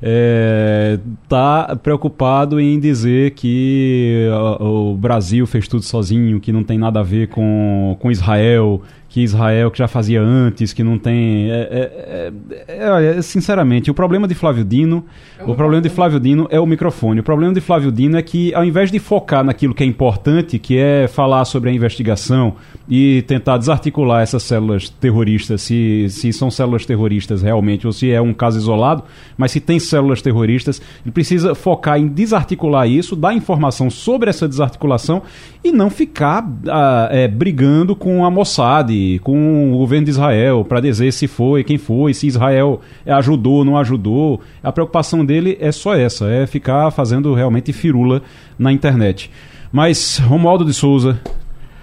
está é, preocupado em dizer que o Brasil fez tudo sozinho, que não tem nada a ver com, com Israel, que Israel que já fazia antes, que não tem. É, é, é, é sinceramente, o problema de Flávio Dino, o problema de Flávio Dino é o microfone. O problema de Flávio Dino é que, ao invés de focar naquilo que é importante, que é falar sobre a investigação e tentar desarticular essas células terroristas, se, se são células terroristas realmente ou se é um caso isolado, mas se tem células terroristas, ele precisa focar em desarticular isso, dar informação sobre essa desarticulação e não ficar ah, é, brigando com a Mossad com o governo de Israel para dizer se foi, quem foi, se Israel ajudou ou não ajudou. A preocupação dele é só essa, é ficar fazendo realmente firula na internet. Mas, Romualdo de Souza,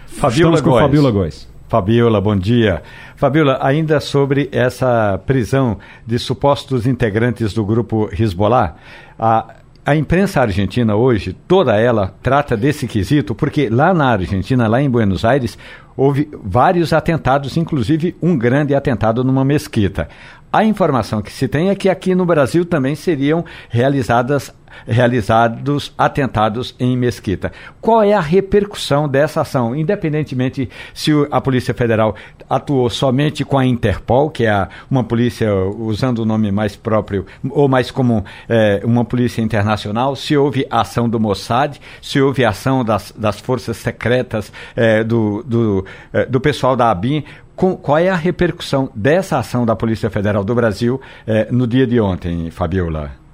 Fabiola com Góes. Fabiola Góes. Fabiola, bom dia. Fabiola, ainda sobre essa prisão de supostos integrantes do grupo Hezbollah, a, a imprensa argentina hoje, toda ela, trata desse quesito, porque lá na Argentina, lá em Buenos Aires, houve vários atentados, inclusive um grande atentado numa mesquita. A informação que se tem é que aqui no Brasil também seriam realizadas realizados atentados em Mesquita. Qual é a repercussão dessa ação, independentemente se a Polícia Federal atuou somente com a Interpol, que é uma polícia usando o nome mais próprio ou mais comum, é, uma polícia internacional, se houve ação do Mossad, se houve ação das, das forças secretas é, do, do, é, do pessoal da ABIN, com, qual é a repercussão dessa ação da Polícia Federal do Brasil é, no dia de ontem, Fabiola?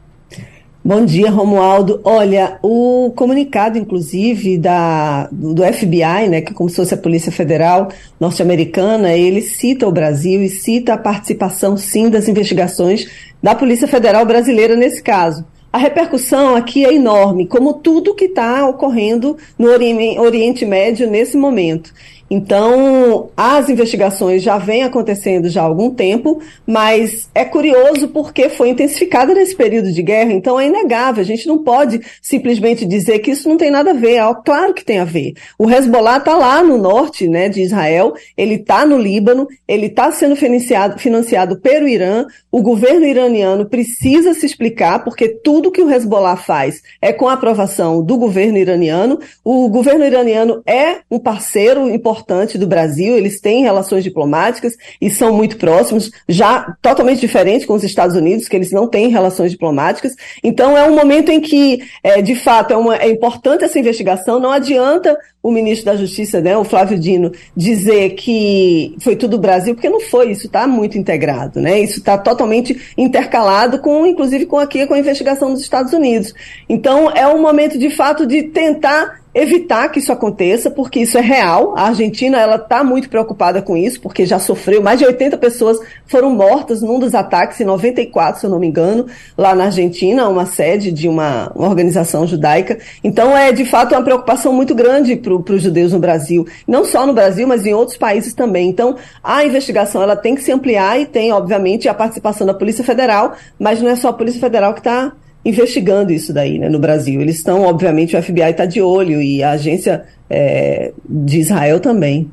Bom dia, Romualdo. Olha, o comunicado, inclusive, da, do FBI, né, que como se fosse a Polícia Federal norte-americana, ele cita o Brasil e cita a participação, sim, das investigações da Polícia Federal brasileira nesse caso. A repercussão aqui é enorme, como tudo que está ocorrendo no Oriente Médio nesse momento. Então, as investigações já vêm acontecendo já há algum tempo, mas é curioso porque foi intensificada nesse período de guerra, então é inegável. A gente não pode simplesmente dizer que isso não tem nada a ver. É claro que tem a ver. O Hezbollah está lá no norte né, de Israel, ele está no Líbano, ele está sendo financiado, financiado pelo Irã. O governo iraniano precisa se explicar, porque tudo que o Hezbollah faz é com a aprovação do governo iraniano. O governo iraniano é um parceiro importante importante do Brasil, eles têm relações diplomáticas e são muito próximos, já totalmente diferente com os Estados Unidos, que eles não têm relações diplomáticas. Então é um momento em que, é, de fato, é, uma, é importante essa investigação, não adianta o ministro da Justiça, né, o Flávio Dino, dizer que foi tudo Brasil, porque não foi, isso está muito integrado, né? Isso está totalmente intercalado com, inclusive, com aqui com a investigação dos Estados Unidos. Então, é um momento de fato de tentar evitar que isso aconteça, porque isso é real. A Argentina ela está muito preocupada com isso, porque já sofreu mais de 80 pessoas foram mortas num dos ataques em 94, se eu não me engano, lá na Argentina, uma sede de uma, uma organização judaica. Então é de fato uma preocupação muito grande para os judeus no Brasil, não só no Brasil, mas em outros países também. Então a investigação ela tem que se ampliar e tem obviamente a participação da Polícia Federal, mas não é só a Polícia Federal que está investigando isso daí né, no Brasil. Eles estão, obviamente, o FBI está de olho e a agência é, de Israel também.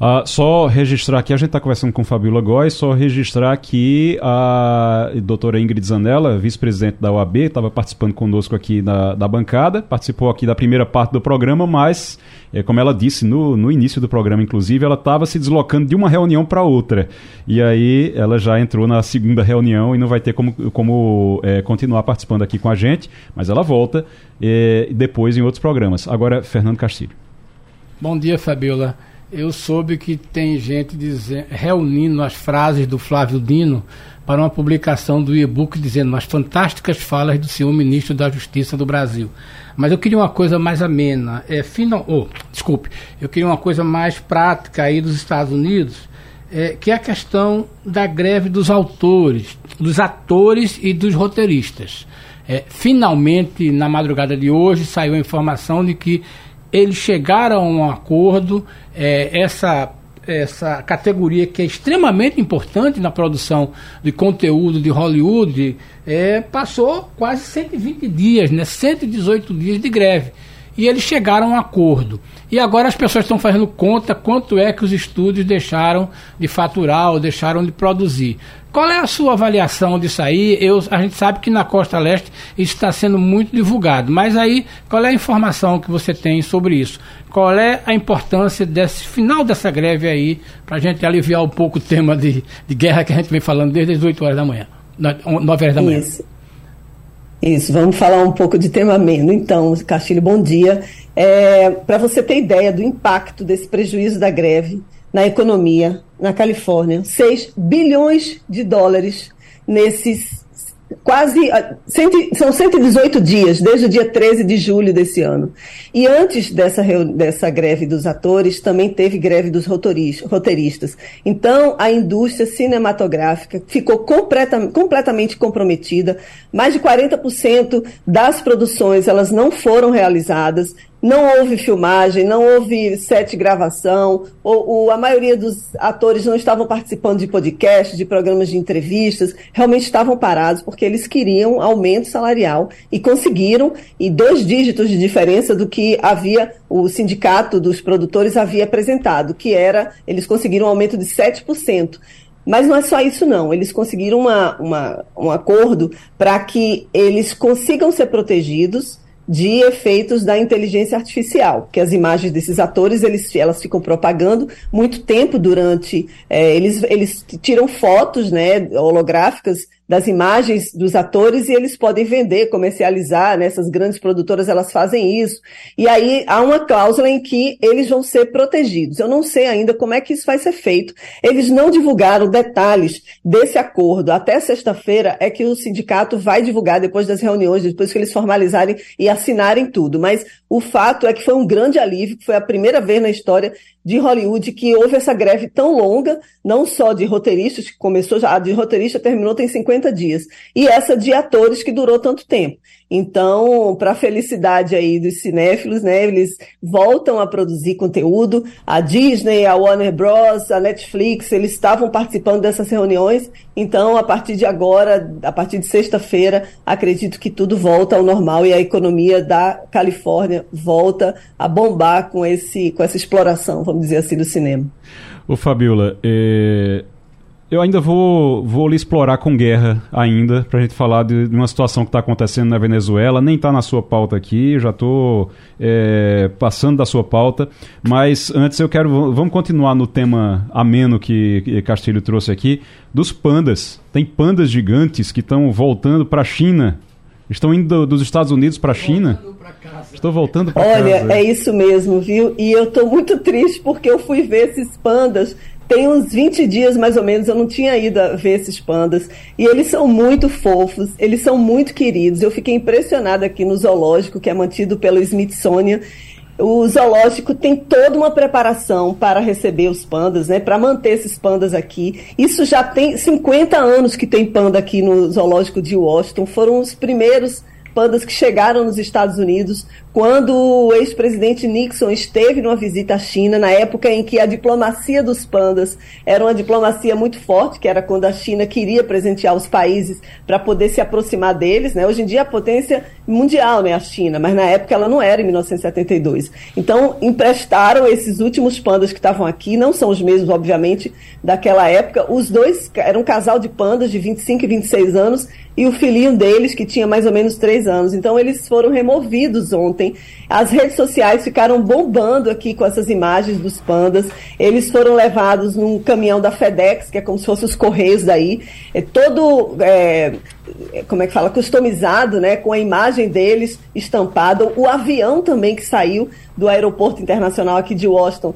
Uh, só registrar aqui, a gente está conversando com Fabiola Góes, só registrar que a doutora Ingrid Zanella, vice-presidente da OAB, estava participando conosco aqui da, da bancada, participou aqui da primeira parte do programa, mas, é, como ela disse no, no início do programa, inclusive, ela estava se deslocando de uma reunião para outra. E aí ela já entrou na segunda reunião e não vai ter como, como é, continuar participando aqui com a gente, mas ela volta é, depois em outros programas. Agora, Fernando Castilho. Bom dia, Fabiola eu soube que tem gente dizendo, reunindo as frases do Flávio Dino para uma publicação do e-book dizendo as fantásticas falas do senhor ministro da Justiça do Brasil. Mas eu queria uma coisa mais amena, é, final, oh, desculpe, eu queria uma coisa mais prática aí dos Estados Unidos, é, que é a questão da greve dos autores, dos atores e dos roteiristas. É, finalmente, na madrugada de hoje, saiu a informação de que eles chegaram a um acordo, é, essa, essa categoria que é extremamente importante na produção de conteúdo de Hollywood, é, passou quase 120 dias, né, 118 dias de greve. E eles chegaram a um acordo. E agora as pessoas estão fazendo conta quanto é que os estúdios deixaram de faturar ou deixaram de produzir. Qual é a sua avaliação disso aí? Eu, a gente sabe que na Costa Leste isso está sendo muito divulgado, mas aí qual é a informação que você tem sobre isso? Qual é a importância desse final dessa greve aí, para a gente aliviar um pouco o tema de, de guerra que a gente vem falando desde as 8 horas da manhã, 9 horas da manhã? Isso. Isso, vamos falar um pouco de tema ameno. Então, Castilho, bom dia. É, para você ter ideia do impacto desse prejuízo da greve, na economia na Califórnia, 6 bilhões de dólares nesses quase ah, são 118 dias desde o dia 13 de julho desse ano. E antes dessa, dessa greve dos atores, também teve greve dos roteiristas. Então, a indústria cinematográfica ficou completa, completamente comprometida. Mais de 40% das produções elas não foram realizadas. Não houve filmagem, não houve set de gravação, ou, ou, a maioria dos atores não estavam participando de podcasts, de programas de entrevistas, realmente estavam parados porque eles queriam aumento salarial e conseguiram, e dois dígitos de diferença do que havia o sindicato dos produtores havia apresentado, que era, eles conseguiram um aumento de 7%. Mas não é só isso, não. Eles conseguiram uma, uma um acordo para que eles consigam ser protegidos de efeitos da inteligência artificial, que as imagens desses atores eles, elas ficam propagando muito tempo durante é, eles, eles tiram fotos né, holográficas das imagens dos atores e eles podem vender, comercializar, né? Essas grandes produtoras elas fazem isso. E aí há uma cláusula em que eles vão ser protegidos. Eu não sei ainda como é que isso vai ser feito. Eles não divulgaram detalhes desse acordo. Até sexta-feira é que o sindicato vai divulgar depois das reuniões, depois que eles formalizarem e assinarem tudo. Mas o fato é que foi um grande alívio, foi a primeira vez na história de Hollywood que houve essa greve tão longa, não só de roteiristas, que começou já, a de roteirista terminou tem 50 dias, e essa de atores que durou tanto tempo. Então, para a felicidade aí dos cinéfilos, né, eles voltam a produzir conteúdo. A Disney, a Warner Bros, a Netflix, eles estavam participando dessas reuniões. Então, a partir de agora, a partir de sexta-feira, acredito que tudo volta ao normal e a economia da Califórnia volta a bombar com esse com essa exploração, vamos dizer assim, do cinema. Ô Fabiola, é, eu ainda vou, vou lhe explorar com guerra ainda, para a gente falar de, de, uma situação que está acontecendo na Venezuela. Nem está na sua pauta aqui, já estou é, passando da sua pauta. Mas antes eu quero. Vamos continuar no tema ameno que, que Castilho trouxe aqui, dos pandas. Tem pandas gigantes que estão voltando para a China. Estão indo dos Estados Unidos para a China. Estou voltando para casa. Olha, é isso mesmo, viu? E eu estou muito triste porque eu fui ver esses pandas tem uns 20 dias mais ou menos, eu não tinha ido ver esses pandas. E eles são muito fofos, eles são muito queridos. Eu fiquei impressionada aqui no zoológico, que é mantido pelo Smithsonian. O zoológico tem toda uma preparação para receber os pandas, né? Para manter esses pandas aqui. Isso já tem 50 anos que tem panda aqui no zoológico de Washington. Foram os primeiros pandas que chegaram nos Estados Unidos quando o ex-presidente Nixon esteve numa visita à China, na época em que a diplomacia dos pandas era uma diplomacia muito forte, que era quando a China queria presentear os países para poder se aproximar deles. Né? Hoje em dia a potência mundial, né, a China, mas na época ela não era, em 1972. Então emprestaram esses últimos pandas que estavam aqui, não são os mesmos, obviamente, daquela época. Os dois eram um casal de pandas de 25 e 26 anos e o filhinho deles, que tinha mais ou menos três anos. Então, eles foram removidos ontem. As redes sociais ficaram bombando aqui com essas imagens dos pandas. Eles foram levados num caminhão da FedEx, que é como se fossem os correios daí. É todo, é, como é que fala, customizado, né? Com a imagem deles estampada. O avião também que saiu do aeroporto internacional aqui de Washington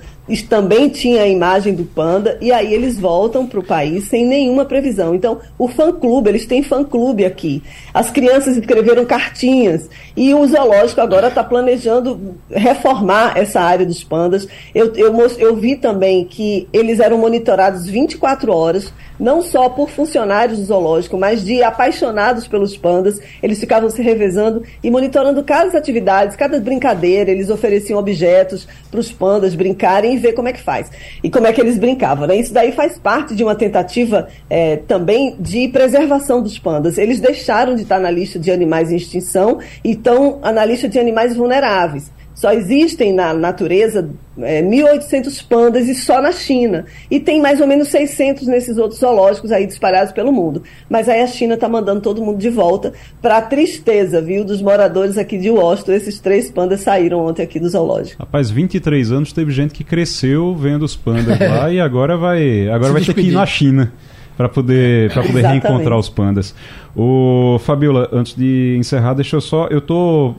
também tinha a imagem do panda. E aí eles voltam para o país sem nenhuma previsão. Então, o fã-clube, eles têm fã-clube aqui. As crianças escreveram cartinhas. E o zoológico agora está planejando reformar essa área dos pandas. Eu, eu, eu vi também que eles eram monitorados 24 horas, não só por funcionários do zoológico, mas de apaixonados pelos pandas. Eles ficavam se revezando e monitorando cada atividade, cada brincadeira. Eles ofereciam objetos para os pandas brincarem e ver como é que faz. E como é que eles brincavam. Né? Isso daí faz parte de uma tentativa é, também de preservação dos pandas. Eles deixaram de estar na lista de animais em extinção e estão na lista de animais vulneráveis. Só existem na natureza é, 1.800 pandas e só na China. E tem mais ou menos 600 nesses outros zoológicos aí disparados pelo mundo. Mas aí a China está mandando todo mundo de volta para a tristeza, viu, dos moradores aqui de Washington. Esses três pandas saíram ontem aqui do zoológico. Rapaz, 23 anos teve gente que cresceu vendo os pandas lá e agora vai, agora vai ter que ir na China para poder, pra poder reencontrar os pandas. O Fabiola, antes de encerrar, deixa eu só. Eu tô.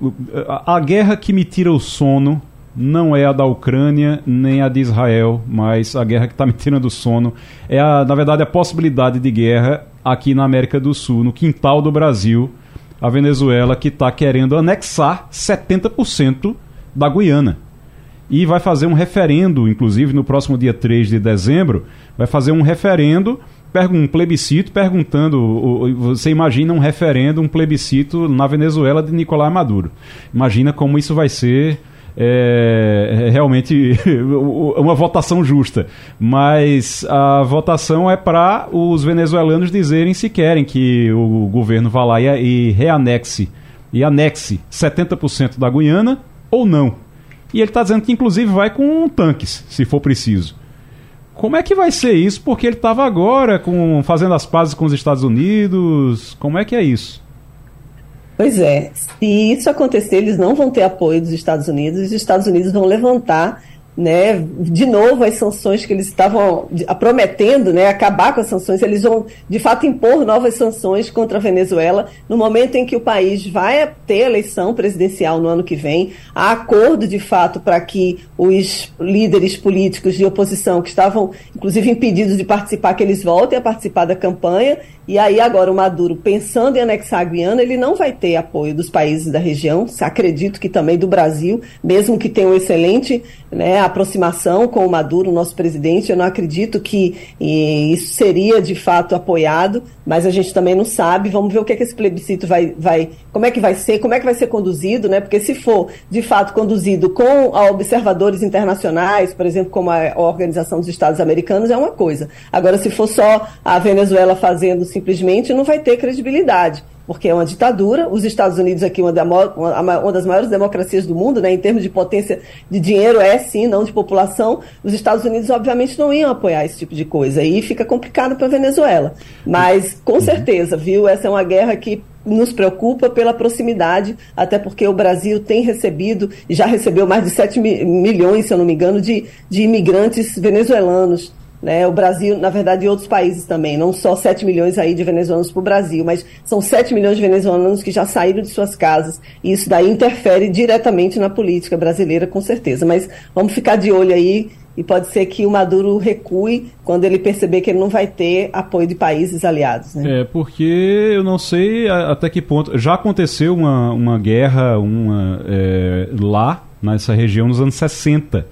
A, a guerra que me tira o sono não é a da Ucrânia nem a de Israel, mas a guerra que está me tirando o sono é, a, na verdade, a possibilidade de guerra aqui na América do Sul, no quintal do Brasil, a Venezuela que está querendo anexar 70% da Guiana. E vai fazer um referendo, inclusive no próximo dia 3 de dezembro, vai fazer um referendo um plebiscito perguntando. Você imagina um referendo, um plebiscito na Venezuela de Nicolás Maduro. Imagina como isso vai ser. É, é realmente uma votação justa. Mas a votação é para os venezuelanos dizerem se querem que o governo vá lá e, e reanexe e anexe 70% da Guiana ou não. E ele está dizendo que inclusive vai com tanques, se for preciso. Como é que vai ser isso? Porque ele estava agora com, fazendo as pazes com os Estados Unidos. Como é que é isso? Pois é. Se isso acontecer, eles não vão ter apoio dos Estados Unidos. Os Estados Unidos vão levantar né, de novo as sanções que eles estavam prometendo, né, acabar com as sanções, eles vão de fato impor novas sanções contra a Venezuela no momento em que o país vai ter eleição presidencial no ano que vem. Há acordo de fato para que os líderes políticos de oposição que estavam inclusive impedidos de participar que eles voltem a participar da campanha e aí agora o Maduro, pensando em anexar a Guiana, ele não vai ter apoio dos países da região, acredito que também do Brasil, mesmo que tenha uma excelente né, aproximação com o Maduro, nosso presidente, eu não acredito que isso seria de fato apoiado, mas a gente também não sabe, vamos ver o que, é que esse plebiscito vai, vai, como é que vai ser, como é que vai ser conduzido, né? Porque se for de fato conduzido com observadores internacionais, por exemplo, como a Organização dos Estados Americanos, é uma coisa. Agora, se for só a Venezuela fazendo simplesmente não vai ter credibilidade, porque é uma ditadura. Os Estados Unidos aqui, uma, das maiores democracias do mundo, né, em termos de potência de dinheiro, é sim, não de população. Os Estados Unidos, obviamente, não iam apoiar esse tipo de coisa. E fica complicado para a Venezuela. Mas, com uhum. certeza, viu, essa é uma guerra que nos preocupa pela proximidade, até porque o Brasil tem recebido, já recebeu mais de 7 milhões, se eu não me engano, de, de imigrantes venezuelanos né? O Brasil, na verdade, e outros países também, não só 7 milhões aí de venezuelanos para o Brasil, mas são 7 milhões de venezuelanos que já saíram de suas casas. E isso daí interfere diretamente na política brasileira, com certeza. Mas vamos ficar de olho aí e pode ser que o Maduro recue quando ele perceber que ele não vai ter apoio de países aliados. Né? É, porque eu não sei até que ponto. Já aconteceu uma, uma guerra uma, é, lá, nessa região, nos anos 60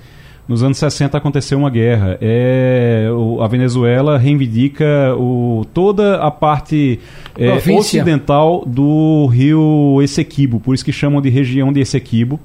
nos anos 60 aconteceu uma guerra. É, o, a Venezuela reivindica o, toda a parte é, ocidental do rio Essequibo, por isso que chamam de região de Essequibo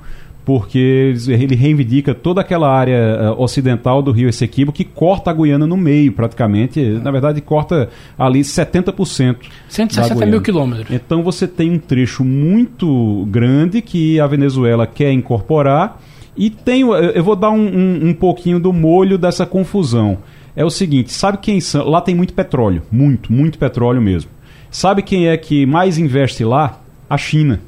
porque ele reivindica toda aquela área uh, ocidental do rio Essequibo que corta a Guiana no meio, praticamente. Na verdade, corta ali 70%. 160 mil quilômetros. Então você tem um trecho muito grande que a Venezuela quer incorporar. E tem, eu vou dar um, um, um pouquinho do molho dessa confusão. É o seguinte, sabe quem são? Lá tem muito petróleo, muito, muito petróleo mesmo. Sabe quem é que mais investe lá? A China.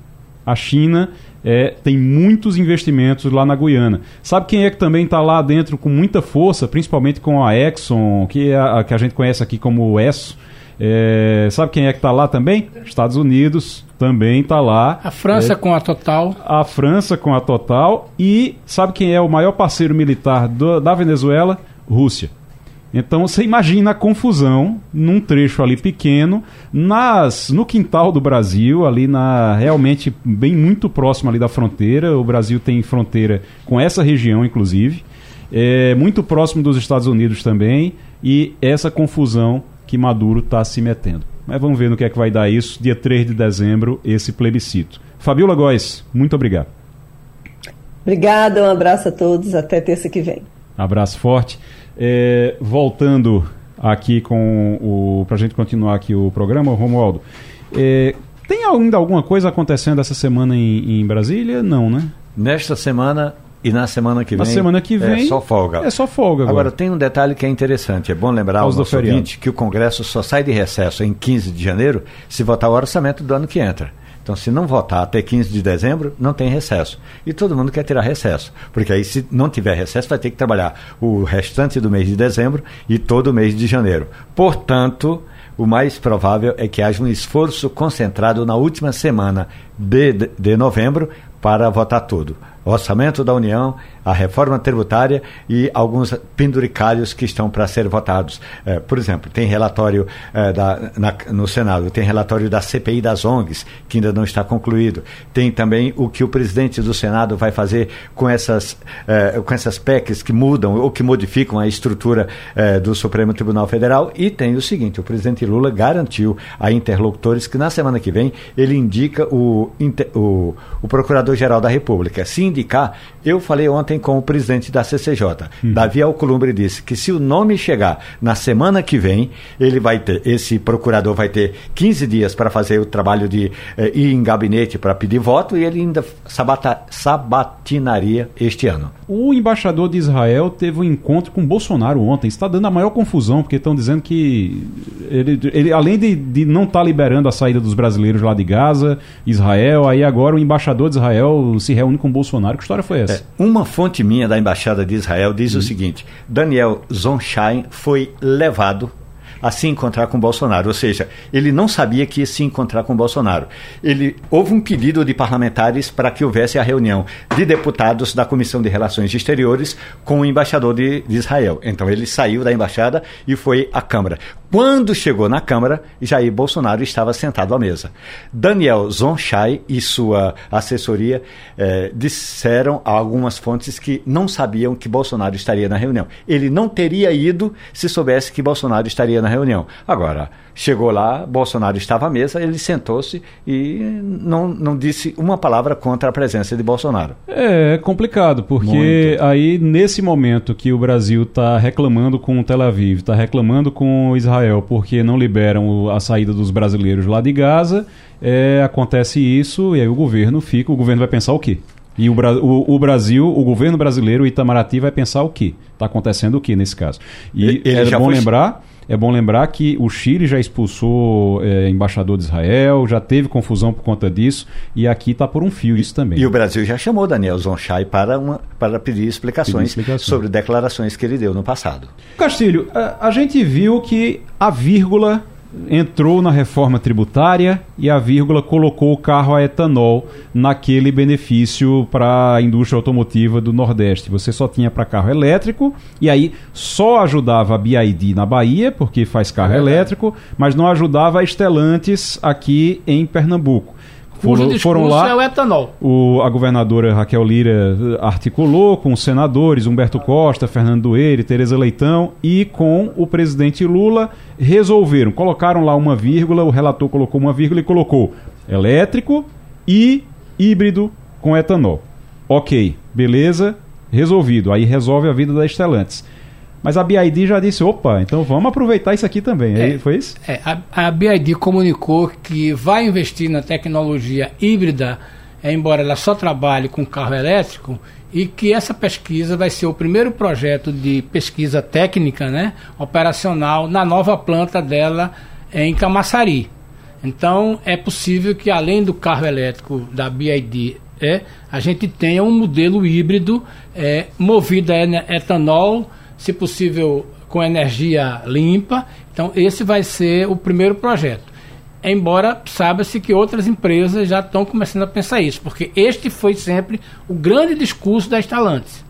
A China é, tem muitos investimentos lá na Guiana. Sabe quem é que também está lá dentro com muita força, principalmente com a Exxon, que, é a, que a gente conhece aqui como ESSO? É, sabe quem é que está lá também? Estados Unidos também está lá. A França é, com a Total. A França com a Total. E sabe quem é o maior parceiro militar do, da Venezuela? Rússia. Então você imagina a confusão num trecho ali pequeno, nas no quintal do Brasil, ali na realmente bem muito próximo ali da fronteira. O Brasil tem fronteira com essa região, inclusive, é, muito próximo dos Estados Unidos também, e essa confusão que Maduro está se metendo. Mas vamos ver no que é que vai dar isso, dia 3 de dezembro, esse plebiscito. Fabiola Góes, muito obrigado. Obrigada, um abraço a todos, até terça que vem. Abraço forte. É, voltando aqui com o. para a gente continuar aqui o programa, Romualdo. É, tem ainda alguma coisa acontecendo essa semana em, em, Brasília? Não, né? Nesta semana e na semana que vem. Na semana que vem. É só folga. É só folga agora. Agora, tem um detalhe que é interessante. É bom lembrar ao nosso ouvinte que o Congresso só sai de recesso em 15 de janeiro se votar o orçamento do ano que entra. Então, se não votar até 15 de dezembro, não tem recesso. E todo mundo quer tirar recesso, porque aí, se não tiver recesso, vai ter que trabalhar o restante do mês de dezembro e todo o mês de janeiro. Portanto, o mais provável é que haja um esforço concentrado na última semana de, de novembro para votar tudo. O orçamento da União, a reforma tributária e alguns penduricalhos que estão para ser votados. É, por exemplo, tem relatório é, da, na, no Senado, tem relatório da CPI das ONGs, que ainda não está concluído. Tem também o que o presidente do Senado vai fazer com essas, é, com essas PECs que mudam ou que modificam a estrutura é, do Supremo Tribunal Federal. E tem o seguinte: o presidente Lula garantiu a interlocutores que na semana que vem ele indica o, o, o Procurador-Geral da República. Se eu falei ontem com o presidente da CCJ. Uhum. Davi Alcolumbre disse que se o nome chegar na semana que vem, ele vai ter, esse procurador vai ter 15 dias para fazer o trabalho de eh, ir em gabinete para pedir voto e ele ainda sabata, sabatinaria este ano. O embaixador de Israel teve um encontro com Bolsonaro ontem. Está dando a maior confusão, porque estão dizendo que ele, ele além de, de não estar tá liberando a saída dos brasileiros lá de Gaza, Israel, aí agora o embaixador de Israel se reúne com Bolsonaro. Que história foi essa? É, uma fonte minha da Embaixada de Israel diz o uhum. seguinte: Daniel Zonshine foi levado a se encontrar com Bolsonaro. Ou seja, ele não sabia que ia se encontrar com Bolsonaro. Ele houve um pedido de parlamentares para que houvesse a reunião de deputados da Comissão de Relações Exteriores com o embaixador de, de Israel. Então ele saiu da embaixada e foi à Câmara. Quando chegou na Câmara, Jair Bolsonaro estava sentado à mesa. Daniel Zonchai e sua assessoria eh, disseram a algumas fontes que não sabiam que Bolsonaro estaria na reunião. Ele não teria ido se soubesse que Bolsonaro estaria na reunião. Agora, chegou lá, Bolsonaro estava à mesa, ele sentou-se e não, não disse uma palavra contra a presença de Bolsonaro. É complicado, porque Muito. aí, nesse momento que o Brasil está reclamando com Tel Aviv, está reclamando com Israel, Israel porque não liberam a saída dos brasileiros lá de Gaza, é, acontece isso e aí o governo fica, o governo vai pensar o quê? E o, o, o, Brasil, o governo brasileiro, o Itamaraty, vai pensar o quê? Está acontecendo o quê nesse caso? E Ele é bom foi... lembrar é bom lembrar que o Chile já expulsou é, embaixador de Israel, já teve confusão por conta disso, e aqui está por um fio isso também. E o Brasil já chamou Daniel Zonchai para, uma, para pedir explicações, pedir explicações, sobre declarações que ele deu no passado. Castilho, a, a gente viu que a vírgula entrou na reforma tributária e a vírgula colocou o carro a etanol naquele benefício para a indústria automotiva do Nordeste. Você só tinha para carro elétrico e aí só ajudava a BID na Bahia, porque faz carro é elétrico, mas não ajudava a Estelantes aqui em Pernambuco. Foram, foram lá. é o etanol. O, a governadora Raquel Lira articulou com os senadores Humberto Costa, Fernando Doeire, Tereza Leitão e com o presidente Lula resolveram. Colocaram lá uma vírgula, o relator colocou uma vírgula e colocou elétrico e híbrido com etanol. Ok, beleza, resolvido. Aí resolve a vida da Estelantes. Mas a BID já disse, opa, então vamos aproveitar isso aqui também. É, foi isso? É, a, a BID comunicou que vai investir na tecnologia híbrida, embora ela só trabalhe com carro elétrico, e que essa pesquisa vai ser o primeiro projeto de pesquisa técnica, né, operacional, na nova planta dela em Camaçari. Então é possível que além do carro elétrico da BID é, a gente tenha um modelo híbrido é, movido a etanol se possível com energia limpa. Então, esse vai ser o primeiro projeto. Embora saiba-se que outras empresas já estão começando a pensar isso, porque este foi sempre o grande discurso da Estalantes.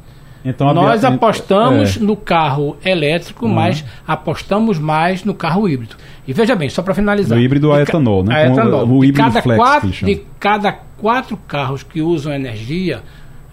Então, Nós apostamos é. no carro elétrico, uhum. mas apostamos mais no carro híbrido. E veja bem, só para finalizar. O híbrido a etanol, né? A etanol. O, o híbrido de cada, flex, quatro, de cada quatro carros que usam energia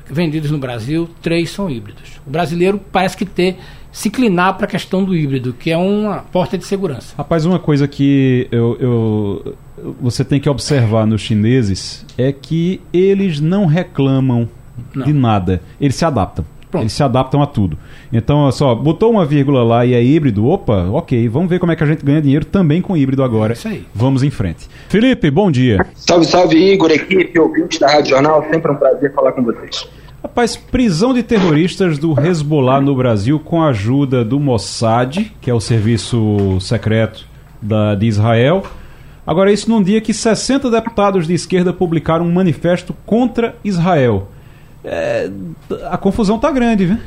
vendidos no Brasil, três são híbridos. O brasileiro parece que ter se inclinar para a questão do híbrido, que é uma porta de segurança. Rapaz, uma coisa que eu, eu, você tem que observar nos chineses é que eles não reclamam não. de nada, eles se adaptam. Pronto. Eles se adaptam a tudo. Então, só, botou uma vírgula lá e é híbrido, opa, ok, vamos ver como é que a gente ganha dinheiro também com híbrido agora. É isso aí. Vamos em frente. Felipe, bom dia. Salve, salve, Igor, equipe, ouvinte da Rádio Jornal, sempre um prazer falar com vocês. Rapaz, prisão de terroristas do Hezbollah no Brasil com a ajuda do Mossad, que é o serviço secreto da, de Israel. Agora, isso num dia que 60 deputados de esquerda publicaram um manifesto contra Israel. É, a confusão tá grande, viu?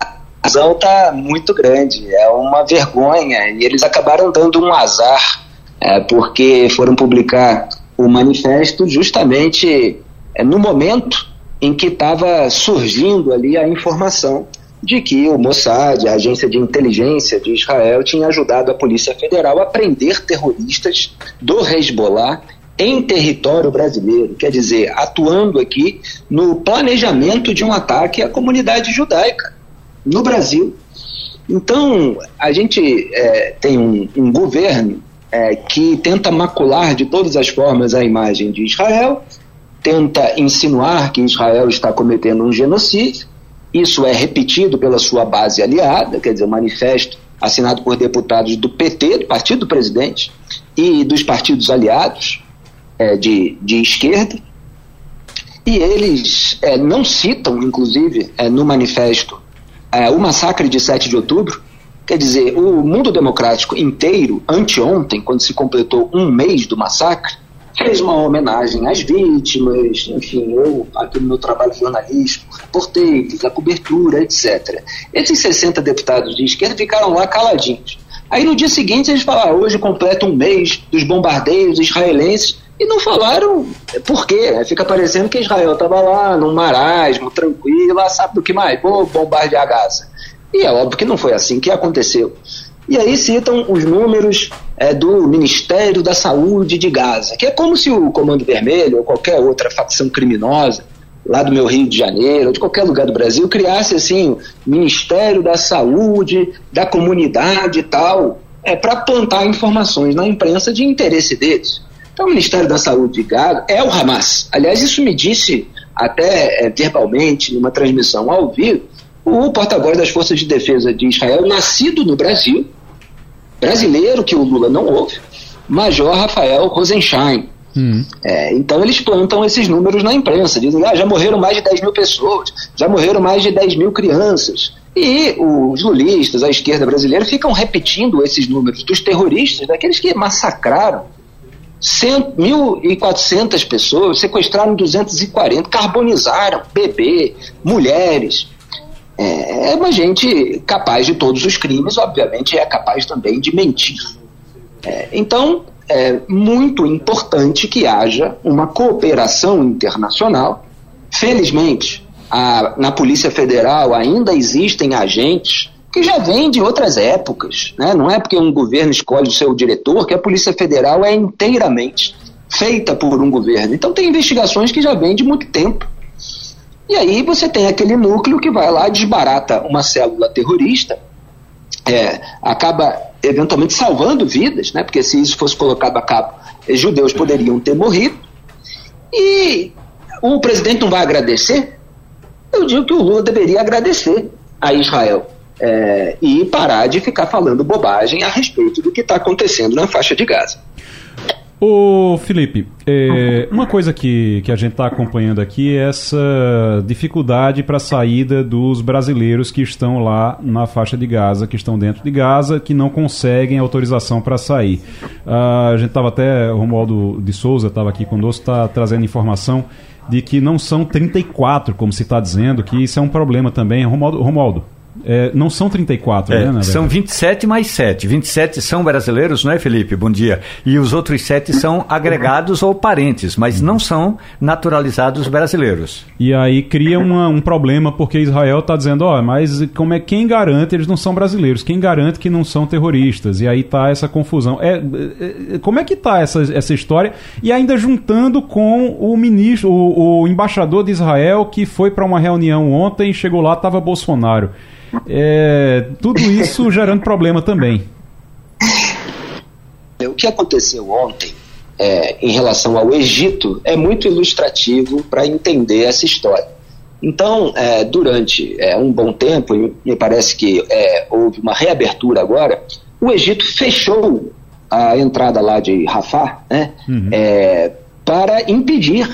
a confusão tá muito grande, é uma vergonha. E eles acabaram dando um azar, é, porque foram publicar o manifesto justamente é, no momento em que estava surgindo ali a informação de que o Mossad, a agência de inteligência de Israel, tinha ajudado a Polícia Federal a prender terroristas do Hezbollah em território brasileiro, quer dizer, atuando aqui no planejamento de um ataque à comunidade judaica no Brasil. Então, a gente é, tem um, um governo é, que tenta macular de todas as formas a imagem de Israel, tenta insinuar que Israel está cometendo um genocídio. Isso é repetido pela sua base aliada, quer dizer, o manifesto assinado por deputados do PT, do partido do presidente, e dos partidos aliados é, de, de esquerda. E eles é, não citam, inclusive, é, no manifesto, é, o massacre de 7 de outubro. Quer dizer, o mundo democrático inteiro, anteontem, quando se completou um mês do massacre, fez uma homenagem às vítimas, enfim, eu, aqui no meu trabalho jornalístico, reportei, fiz a cobertura, etc. Esses 60 deputados de esquerda ficaram lá caladinhos. Aí no dia seguinte eles falaram, ah, hoje completa um mês dos bombardeios israelenses, e não falaram por quê. Fica parecendo que Israel estava lá num marasmo, tranquilo, lá sabe do que mais? Vou bombardear Gaza. E é óbvio que não foi assim que aconteceu. E aí citam os números é, do Ministério da Saúde de Gaza, que é como se o Comando Vermelho ou qualquer outra facção criminosa lá do meu Rio de Janeiro, ou de qualquer lugar do Brasil, criasse assim Ministério da Saúde, da comunidade e tal, é, para plantar informações na imprensa de interesse deles. Então, o Ministério da Saúde de Gaza é o Hamas. Aliás, isso me disse até é, verbalmente, numa transmissão ao vivo, o porta-voz das Forças de Defesa de Israel, nascido no Brasil, brasileiro que o Lula não ouve, Major Rafael Rosenstein. Hum. É, então eles plantam esses números na imprensa, dizem ah, já morreram mais de 10 mil pessoas, já morreram mais de 10 mil crianças. E os lulistas, a esquerda brasileira, ficam repetindo esses números dos terroristas, daqueles que massacraram 1.400 pessoas, sequestraram 240, carbonizaram bebê, mulheres, é, é uma gente capaz de todos os crimes, obviamente é capaz também de mentir. É, então, é muito importante que haja uma cooperação internacional. Felizmente, a, na Polícia Federal ainda existem agentes que já vem de outras épocas. Né? Não é porque um governo escolhe o seu diretor que a Polícia Federal é inteiramente feita por um governo. Então tem investigações que já vêm de muito tempo. E aí você tem aquele núcleo que vai lá, desbarata uma célula terrorista, é, acaba eventualmente salvando vidas, né? porque se isso fosse colocado a cabo, judeus poderiam ter morrido. E o presidente não vai agradecer? Eu digo que o Lula deveria agradecer a Israel é, e parar de ficar falando bobagem a respeito do que está acontecendo na faixa de Gaza. Ô Felipe, é, uma coisa que, que a gente está acompanhando aqui é essa dificuldade para a saída dos brasileiros que estão lá na faixa de Gaza, que estão dentro de Gaza, que não conseguem autorização para sair. Uh, a gente estava até, o Romualdo de Souza estava aqui conosco, está trazendo informação de que não são 34, como se está dizendo, que isso é um problema também. Romualdo, Romualdo é, não são 34, é, né? São 27 mais 7. 27 são brasileiros, não é, Felipe? Bom dia. E os outros 7 são agregados ou parentes, mas não são naturalizados brasileiros. E aí cria uma, um problema, porque Israel está dizendo, ó, oh, mas como é quem garante eles não são brasileiros? Quem garante que não são terroristas? E aí tá essa confusão. É, é, é como é que tá essa, essa história? E ainda juntando com o ministro, o, o embaixador de Israel, que foi para uma reunião ontem, chegou lá, estava Bolsonaro. É, tudo isso gerando problema também. O que aconteceu ontem é, em relação ao Egito é muito ilustrativo para entender essa história. Então, é, durante é, um bom tempo, me parece que é, houve uma reabertura agora, o Egito fechou a entrada lá de Rafah né, uhum. É, para impedir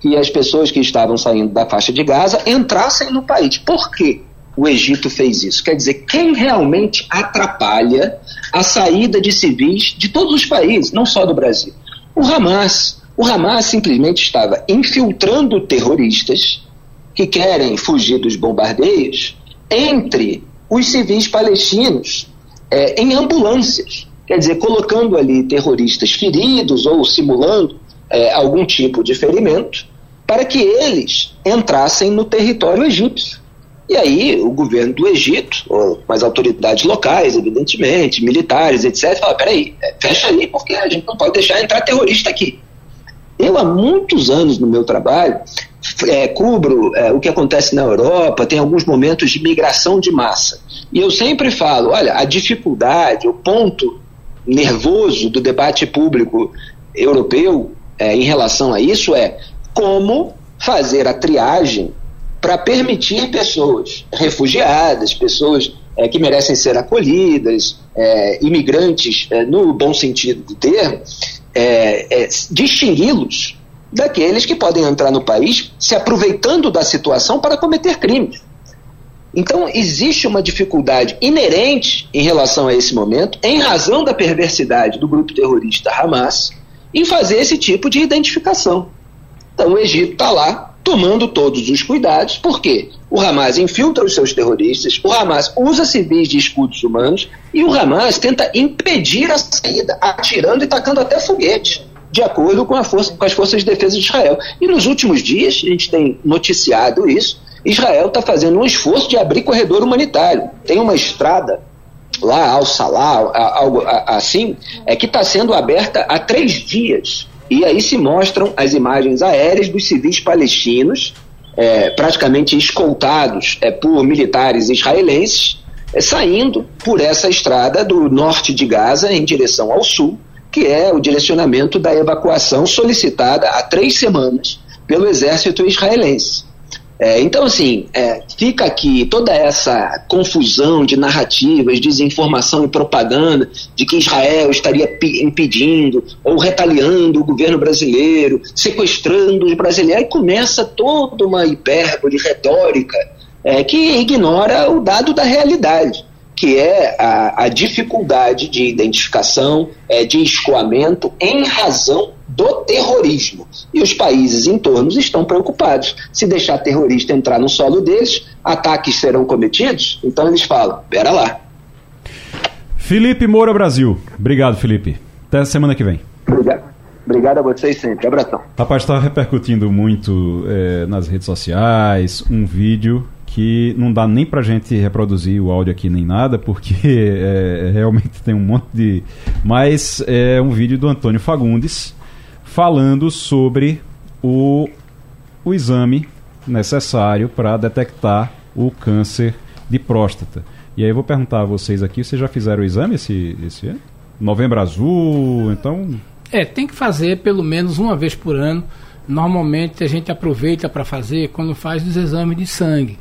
que as pessoas que estavam saindo da faixa de Gaza entrassem no país. Por quê? O Egito fez isso. Quer dizer, quem realmente atrapalha a saída de civis de todos os países, não só do Brasil? O Hamas. O Hamas simplesmente estava infiltrando terroristas que querem fugir dos bombardeios entre os civis palestinos é, em ambulâncias. Quer dizer, colocando ali terroristas feridos ou simulando é, algum tipo de ferimento para que eles entrassem no território egípcio. E aí o governo do Egito, ou as autoridades locais, evidentemente, militares, etc., fala, peraí, é, fecha aí, porque a gente não pode deixar entrar terrorista aqui. Eu, há muitos anos no meu trabalho, é, cubro é, o que acontece na Europa, tem alguns momentos de migração de massa. E eu sempre falo, olha, a dificuldade, o ponto nervoso do debate público europeu é, em relação a isso é como fazer a triagem para permitir pessoas refugiadas, pessoas é, que merecem ser acolhidas, é, imigrantes, é, no bom sentido do termo, é, é, distingui-los daqueles que podem entrar no país se aproveitando da situação para cometer crimes. Então, existe uma dificuldade inerente em relação a esse momento, em razão da perversidade do grupo terrorista Hamas, em fazer esse tipo de identificação. Então, o Egito está lá tomando todos os cuidados, porque o Hamas infiltra os seus terroristas, o Hamas usa civis de escudos humanos e o Hamas tenta impedir a saída, atirando e tacando até foguete, de acordo com, força, com as forças de defesa de Israel. E nos últimos dias, a gente tem noticiado isso, Israel está fazendo um esforço de abrir corredor humanitário. Tem uma estrada lá ao Salah, algo assim, é que está sendo aberta há três dias e aí se mostram as imagens aéreas dos civis palestinos, é, praticamente escoltados é, por militares israelenses, é, saindo por essa estrada do norte de Gaza em direção ao sul, que é o direcionamento da evacuação solicitada há três semanas pelo exército israelense. É, então, assim, é, fica aqui toda essa confusão de narrativas, desinformação e propaganda de que Israel estaria impedindo ou retaliando o governo brasileiro, sequestrando os brasileiros, e começa toda uma hipérbole retórica é, que ignora o dado da realidade que é a, a dificuldade de identificação, é, de escoamento em razão do terrorismo. E os países em torno estão preocupados. Se deixar terrorista entrar no solo deles, ataques serão cometidos? Então eles falam: pera lá. Felipe Moura Brasil. Obrigado, Felipe. Até a semana que vem. Obrigado. Obrigado a vocês sempre. Abração. Rapaz, está repercutindo muito é, nas redes sociais um vídeo que não dá nem pra gente reproduzir o áudio aqui nem nada, porque é, realmente tem um monte de. Mas é um vídeo do Antônio Fagundes falando sobre o, o exame necessário para detectar o câncer de próstata. E aí eu vou perguntar a vocês aqui, vocês já fizeram o exame esse, esse ano? Novembro Azul, então... É, tem que fazer pelo menos uma vez por ano. Normalmente a gente aproveita para fazer quando faz os exames de sangue.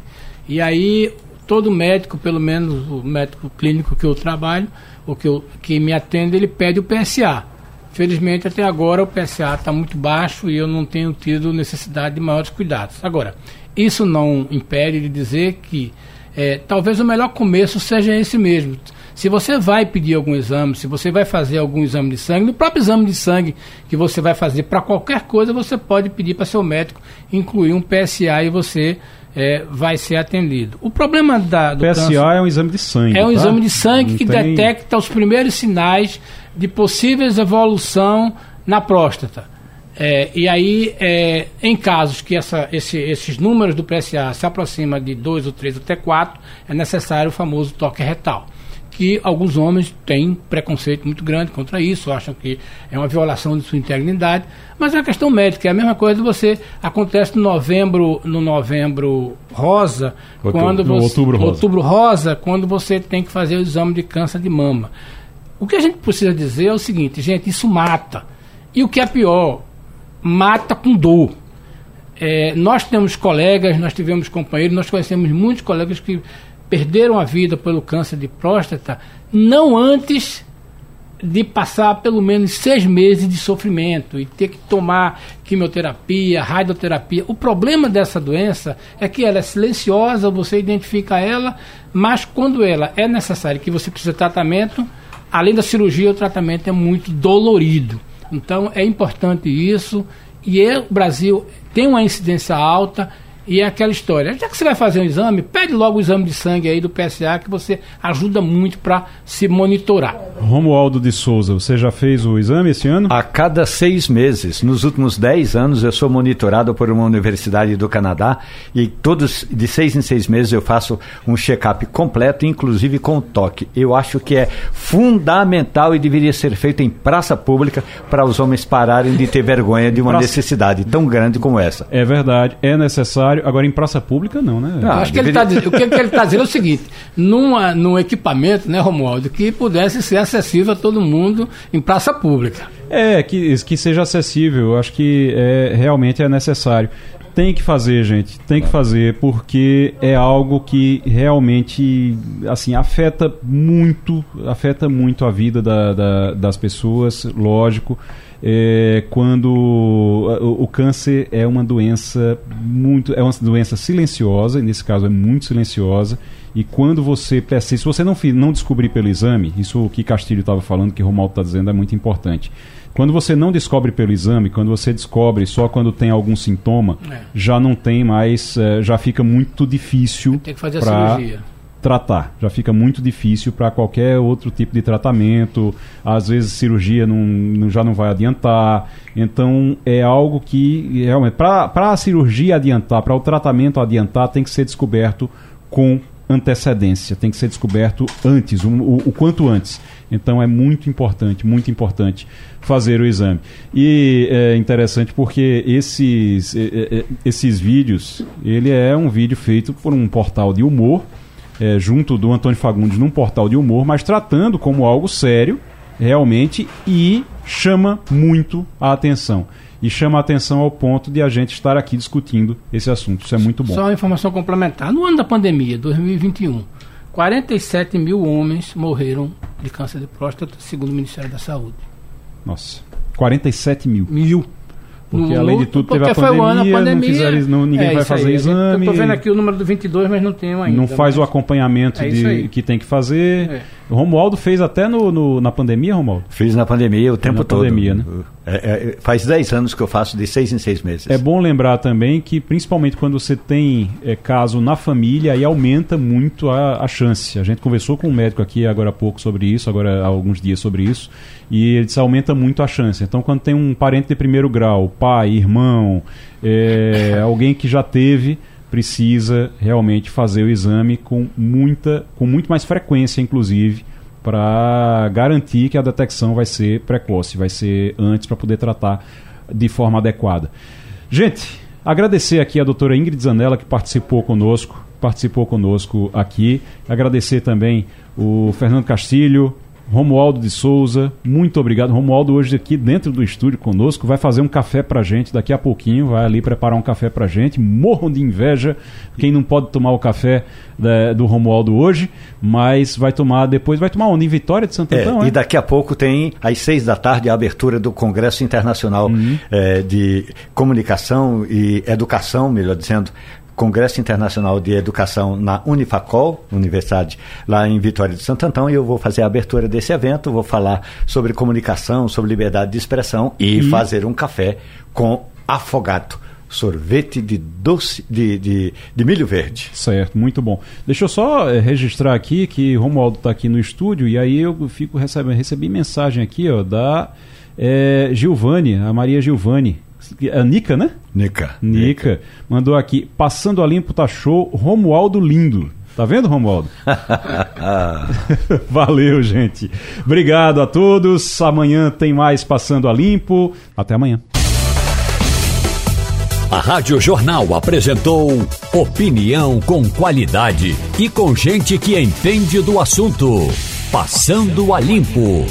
E aí todo médico, pelo menos o médico clínico que eu trabalho, o que, eu, que me atende, ele pede o PSA. Felizmente até agora o PSA está muito baixo e eu não tenho tido necessidade de maiores cuidados. Agora, isso não impede de dizer que é, talvez o melhor começo seja esse mesmo. Se você vai pedir algum exame, se você vai fazer algum exame de sangue, no próprio exame de sangue que você vai fazer para qualquer coisa, você pode pedir para seu médico incluir um PSA e você é, vai ser atendido. O problema da, do PSA câncer, é um exame de sangue. É um tá? exame de sangue Não que tem... detecta os primeiros sinais de possíveis evolução na próstata. É, e aí, é, em casos que essa, esse, esses números do PSA se aproximam de 2 ou 3 até 4, é necessário o famoso toque retal. Que alguns homens têm preconceito muito grande contra isso, acham que é uma violação de sua integridade, mas é uma questão médica, é a mesma coisa você acontece no novembro, no novembro rosa, outubro, quando você, outubro rosa. outubro rosa, quando você tem que fazer o exame de câncer de mama. O que a gente precisa dizer é o seguinte, gente, isso mata. E o que é pior, mata com dor. É, nós temos colegas, nós tivemos companheiros, nós conhecemos muitos colegas que perderam a vida pelo câncer de próstata, não antes de passar pelo menos seis meses de sofrimento e ter que tomar quimioterapia, radioterapia. O problema dessa doença é que ela é silenciosa, você identifica ela, mas quando ela é necessária, que você precisa de tratamento, além da cirurgia, o tratamento é muito dolorido. Então é importante isso. E é, o Brasil tem uma incidência alta e é aquela história. Já que você vai fazer um exame, pede logo o exame de sangue aí do PSA, que você ajuda muito para se monitorar. Romualdo de Souza, você já fez o exame esse ano? A cada seis meses. Nos últimos dez anos, eu sou monitorado por uma universidade do Canadá e todos, de seis em seis meses, eu faço um check-up completo, inclusive com toque. Eu acho que é fundamental e deveria ser feito em praça pública para os homens pararem de ter vergonha de uma praça... necessidade tão grande como essa. É verdade, é necessário Agora, em praça pública, não, né? Não, acho deveria... que ele tá, o que ele está dizendo é o seguinte: numa, num equipamento, né, Romualdo, que pudesse ser acessível a todo mundo em praça pública. É, que, que seja acessível. Eu acho que é, realmente é necessário. Tem que fazer, gente. Tem que fazer, porque é algo que realmente assim afeta muito, afeta muito a vida da, da, das pessoas, lógico é, quando o, o, câncer é uma doença muito é uma doença silenciosa, nesse caso é muito silenciosa. E quando você se você não, não descobrir pelo exame, isso que Castilho estava falando, que Romaldo está dizendo, é muito importante. Quando você não descobre pelo exame, quando você descobre só quando tem algum sintoma, é. já não tem mais, é, já fica muito difícil. Tem que fazer pra, a cirurgia tratar. Já fica muito difícil para qualquer outro tipo de tratamento. Às vezes cirurgia não, não, já não vai adiantar. Então é algo que realmente para a cirurgia adiantar, para o tratamento adiantar, tem que ser descoberto com antecedência, tem que ser descoberto antes, o, o, o, quanto antes. Então é muito importante, muito importante fazer o exame. E é interessante porque esses, esses vídeos, ele é um vídeo feito por um portal de humor é, junto do Antônio Fagundes num portal de humor, mas tratando como algo sério, realmente, e chama muito a atenção. E chama a atenção ao ponto de a gente estar aqui discutindo esse assunto. Isso é muito bom. Só uma informação complementar. No ano da pandemia, 2021, 47 mil homens morreram de câncer de próstata, segundo o Ministério da Saúde. Nossa, 47 mil. Mil. Porque no, além de tudo teve a pandemia, ano, a pandemia, não fizeram, não, ninguém é vai fazer aí. exame. Eu tô vendo aqui o número do 22, mas não tenho ainda. Não faz mas... o acompanhamento é de, que tem que fazer. É. O Romualdo fez até no, no, na pandemia, Romualdo? Fiz na pandemia o tempo na todo. Pandemia, né? É, é, faz 10 anos que eu faço de 6 em 6 meses. É bom lembrar também que, principalmente quando você tem é, caso na família, aí aumenta muito a, a chance. A gente conversou com um médico aqui agora há pouco sobre isso, agora há alguns dias sobre isso, e ele disse aumenta muito a chance. Então, quando tem um parente de primeiro grau, pai, irmão, é, alguém que já teve precisa realmente fazer o exame com muita, com muito mais frequência, inclusive, para garantir que a detecção vai ser precoce, vai ser antes para poder tratar de forma adequada. Gente, agradecer aqui a doutora Ingrid Zanella que participou conosco, participou conosco aqui. Agradecer também o Fernando Castilho, Romualdo de Souza, muito obrigado. Romualdo hoje aqui dentro do estúdio conosco, vai fazer um café pra gente daqui a pouquinho, vai ali preparar um café pra gente. Morram de inveja quem não pode tomar o café da, do Romualdo hoje, mas vai tomar depois, vai tomar onde? Em Vitória de Santo é, Antão, E daqui a pouco tem, às seis da tarde, a abertura do Congresso Internacional uhum. é, de Comunicação e Educação, melhor dizendo, Congresso Internacional de Educação na Unifacol, Universidade lá em Vitória de Santo Antão, e eu vou fazer a abertura desse evento, vou falar sobre comunicação, sobre liberdade de expressão e, e... fazer um café com afogado sorvete de doce de, de, de, milho verde. Certo, muito bom. Deixa eu só é, registrar aqui que Romualdo está aqui no estúdio e aí eu fico recebendo, recebi mensagem aqui ó, da é, Gilvane, a Maria Gilvane. A Nica, né? Nica. Nica. Mandou aqui, passando a limpo tá show, Romualdo lindo. Tá vendo, Romualdo? Valeu, gente. Obrigado a todos. Amanhã tem mais Passando a Limpo. Até amanhã. A Rádio Jornal apresentou opinião com qualidade e com gente que entende do assunto. Passando a Limpo.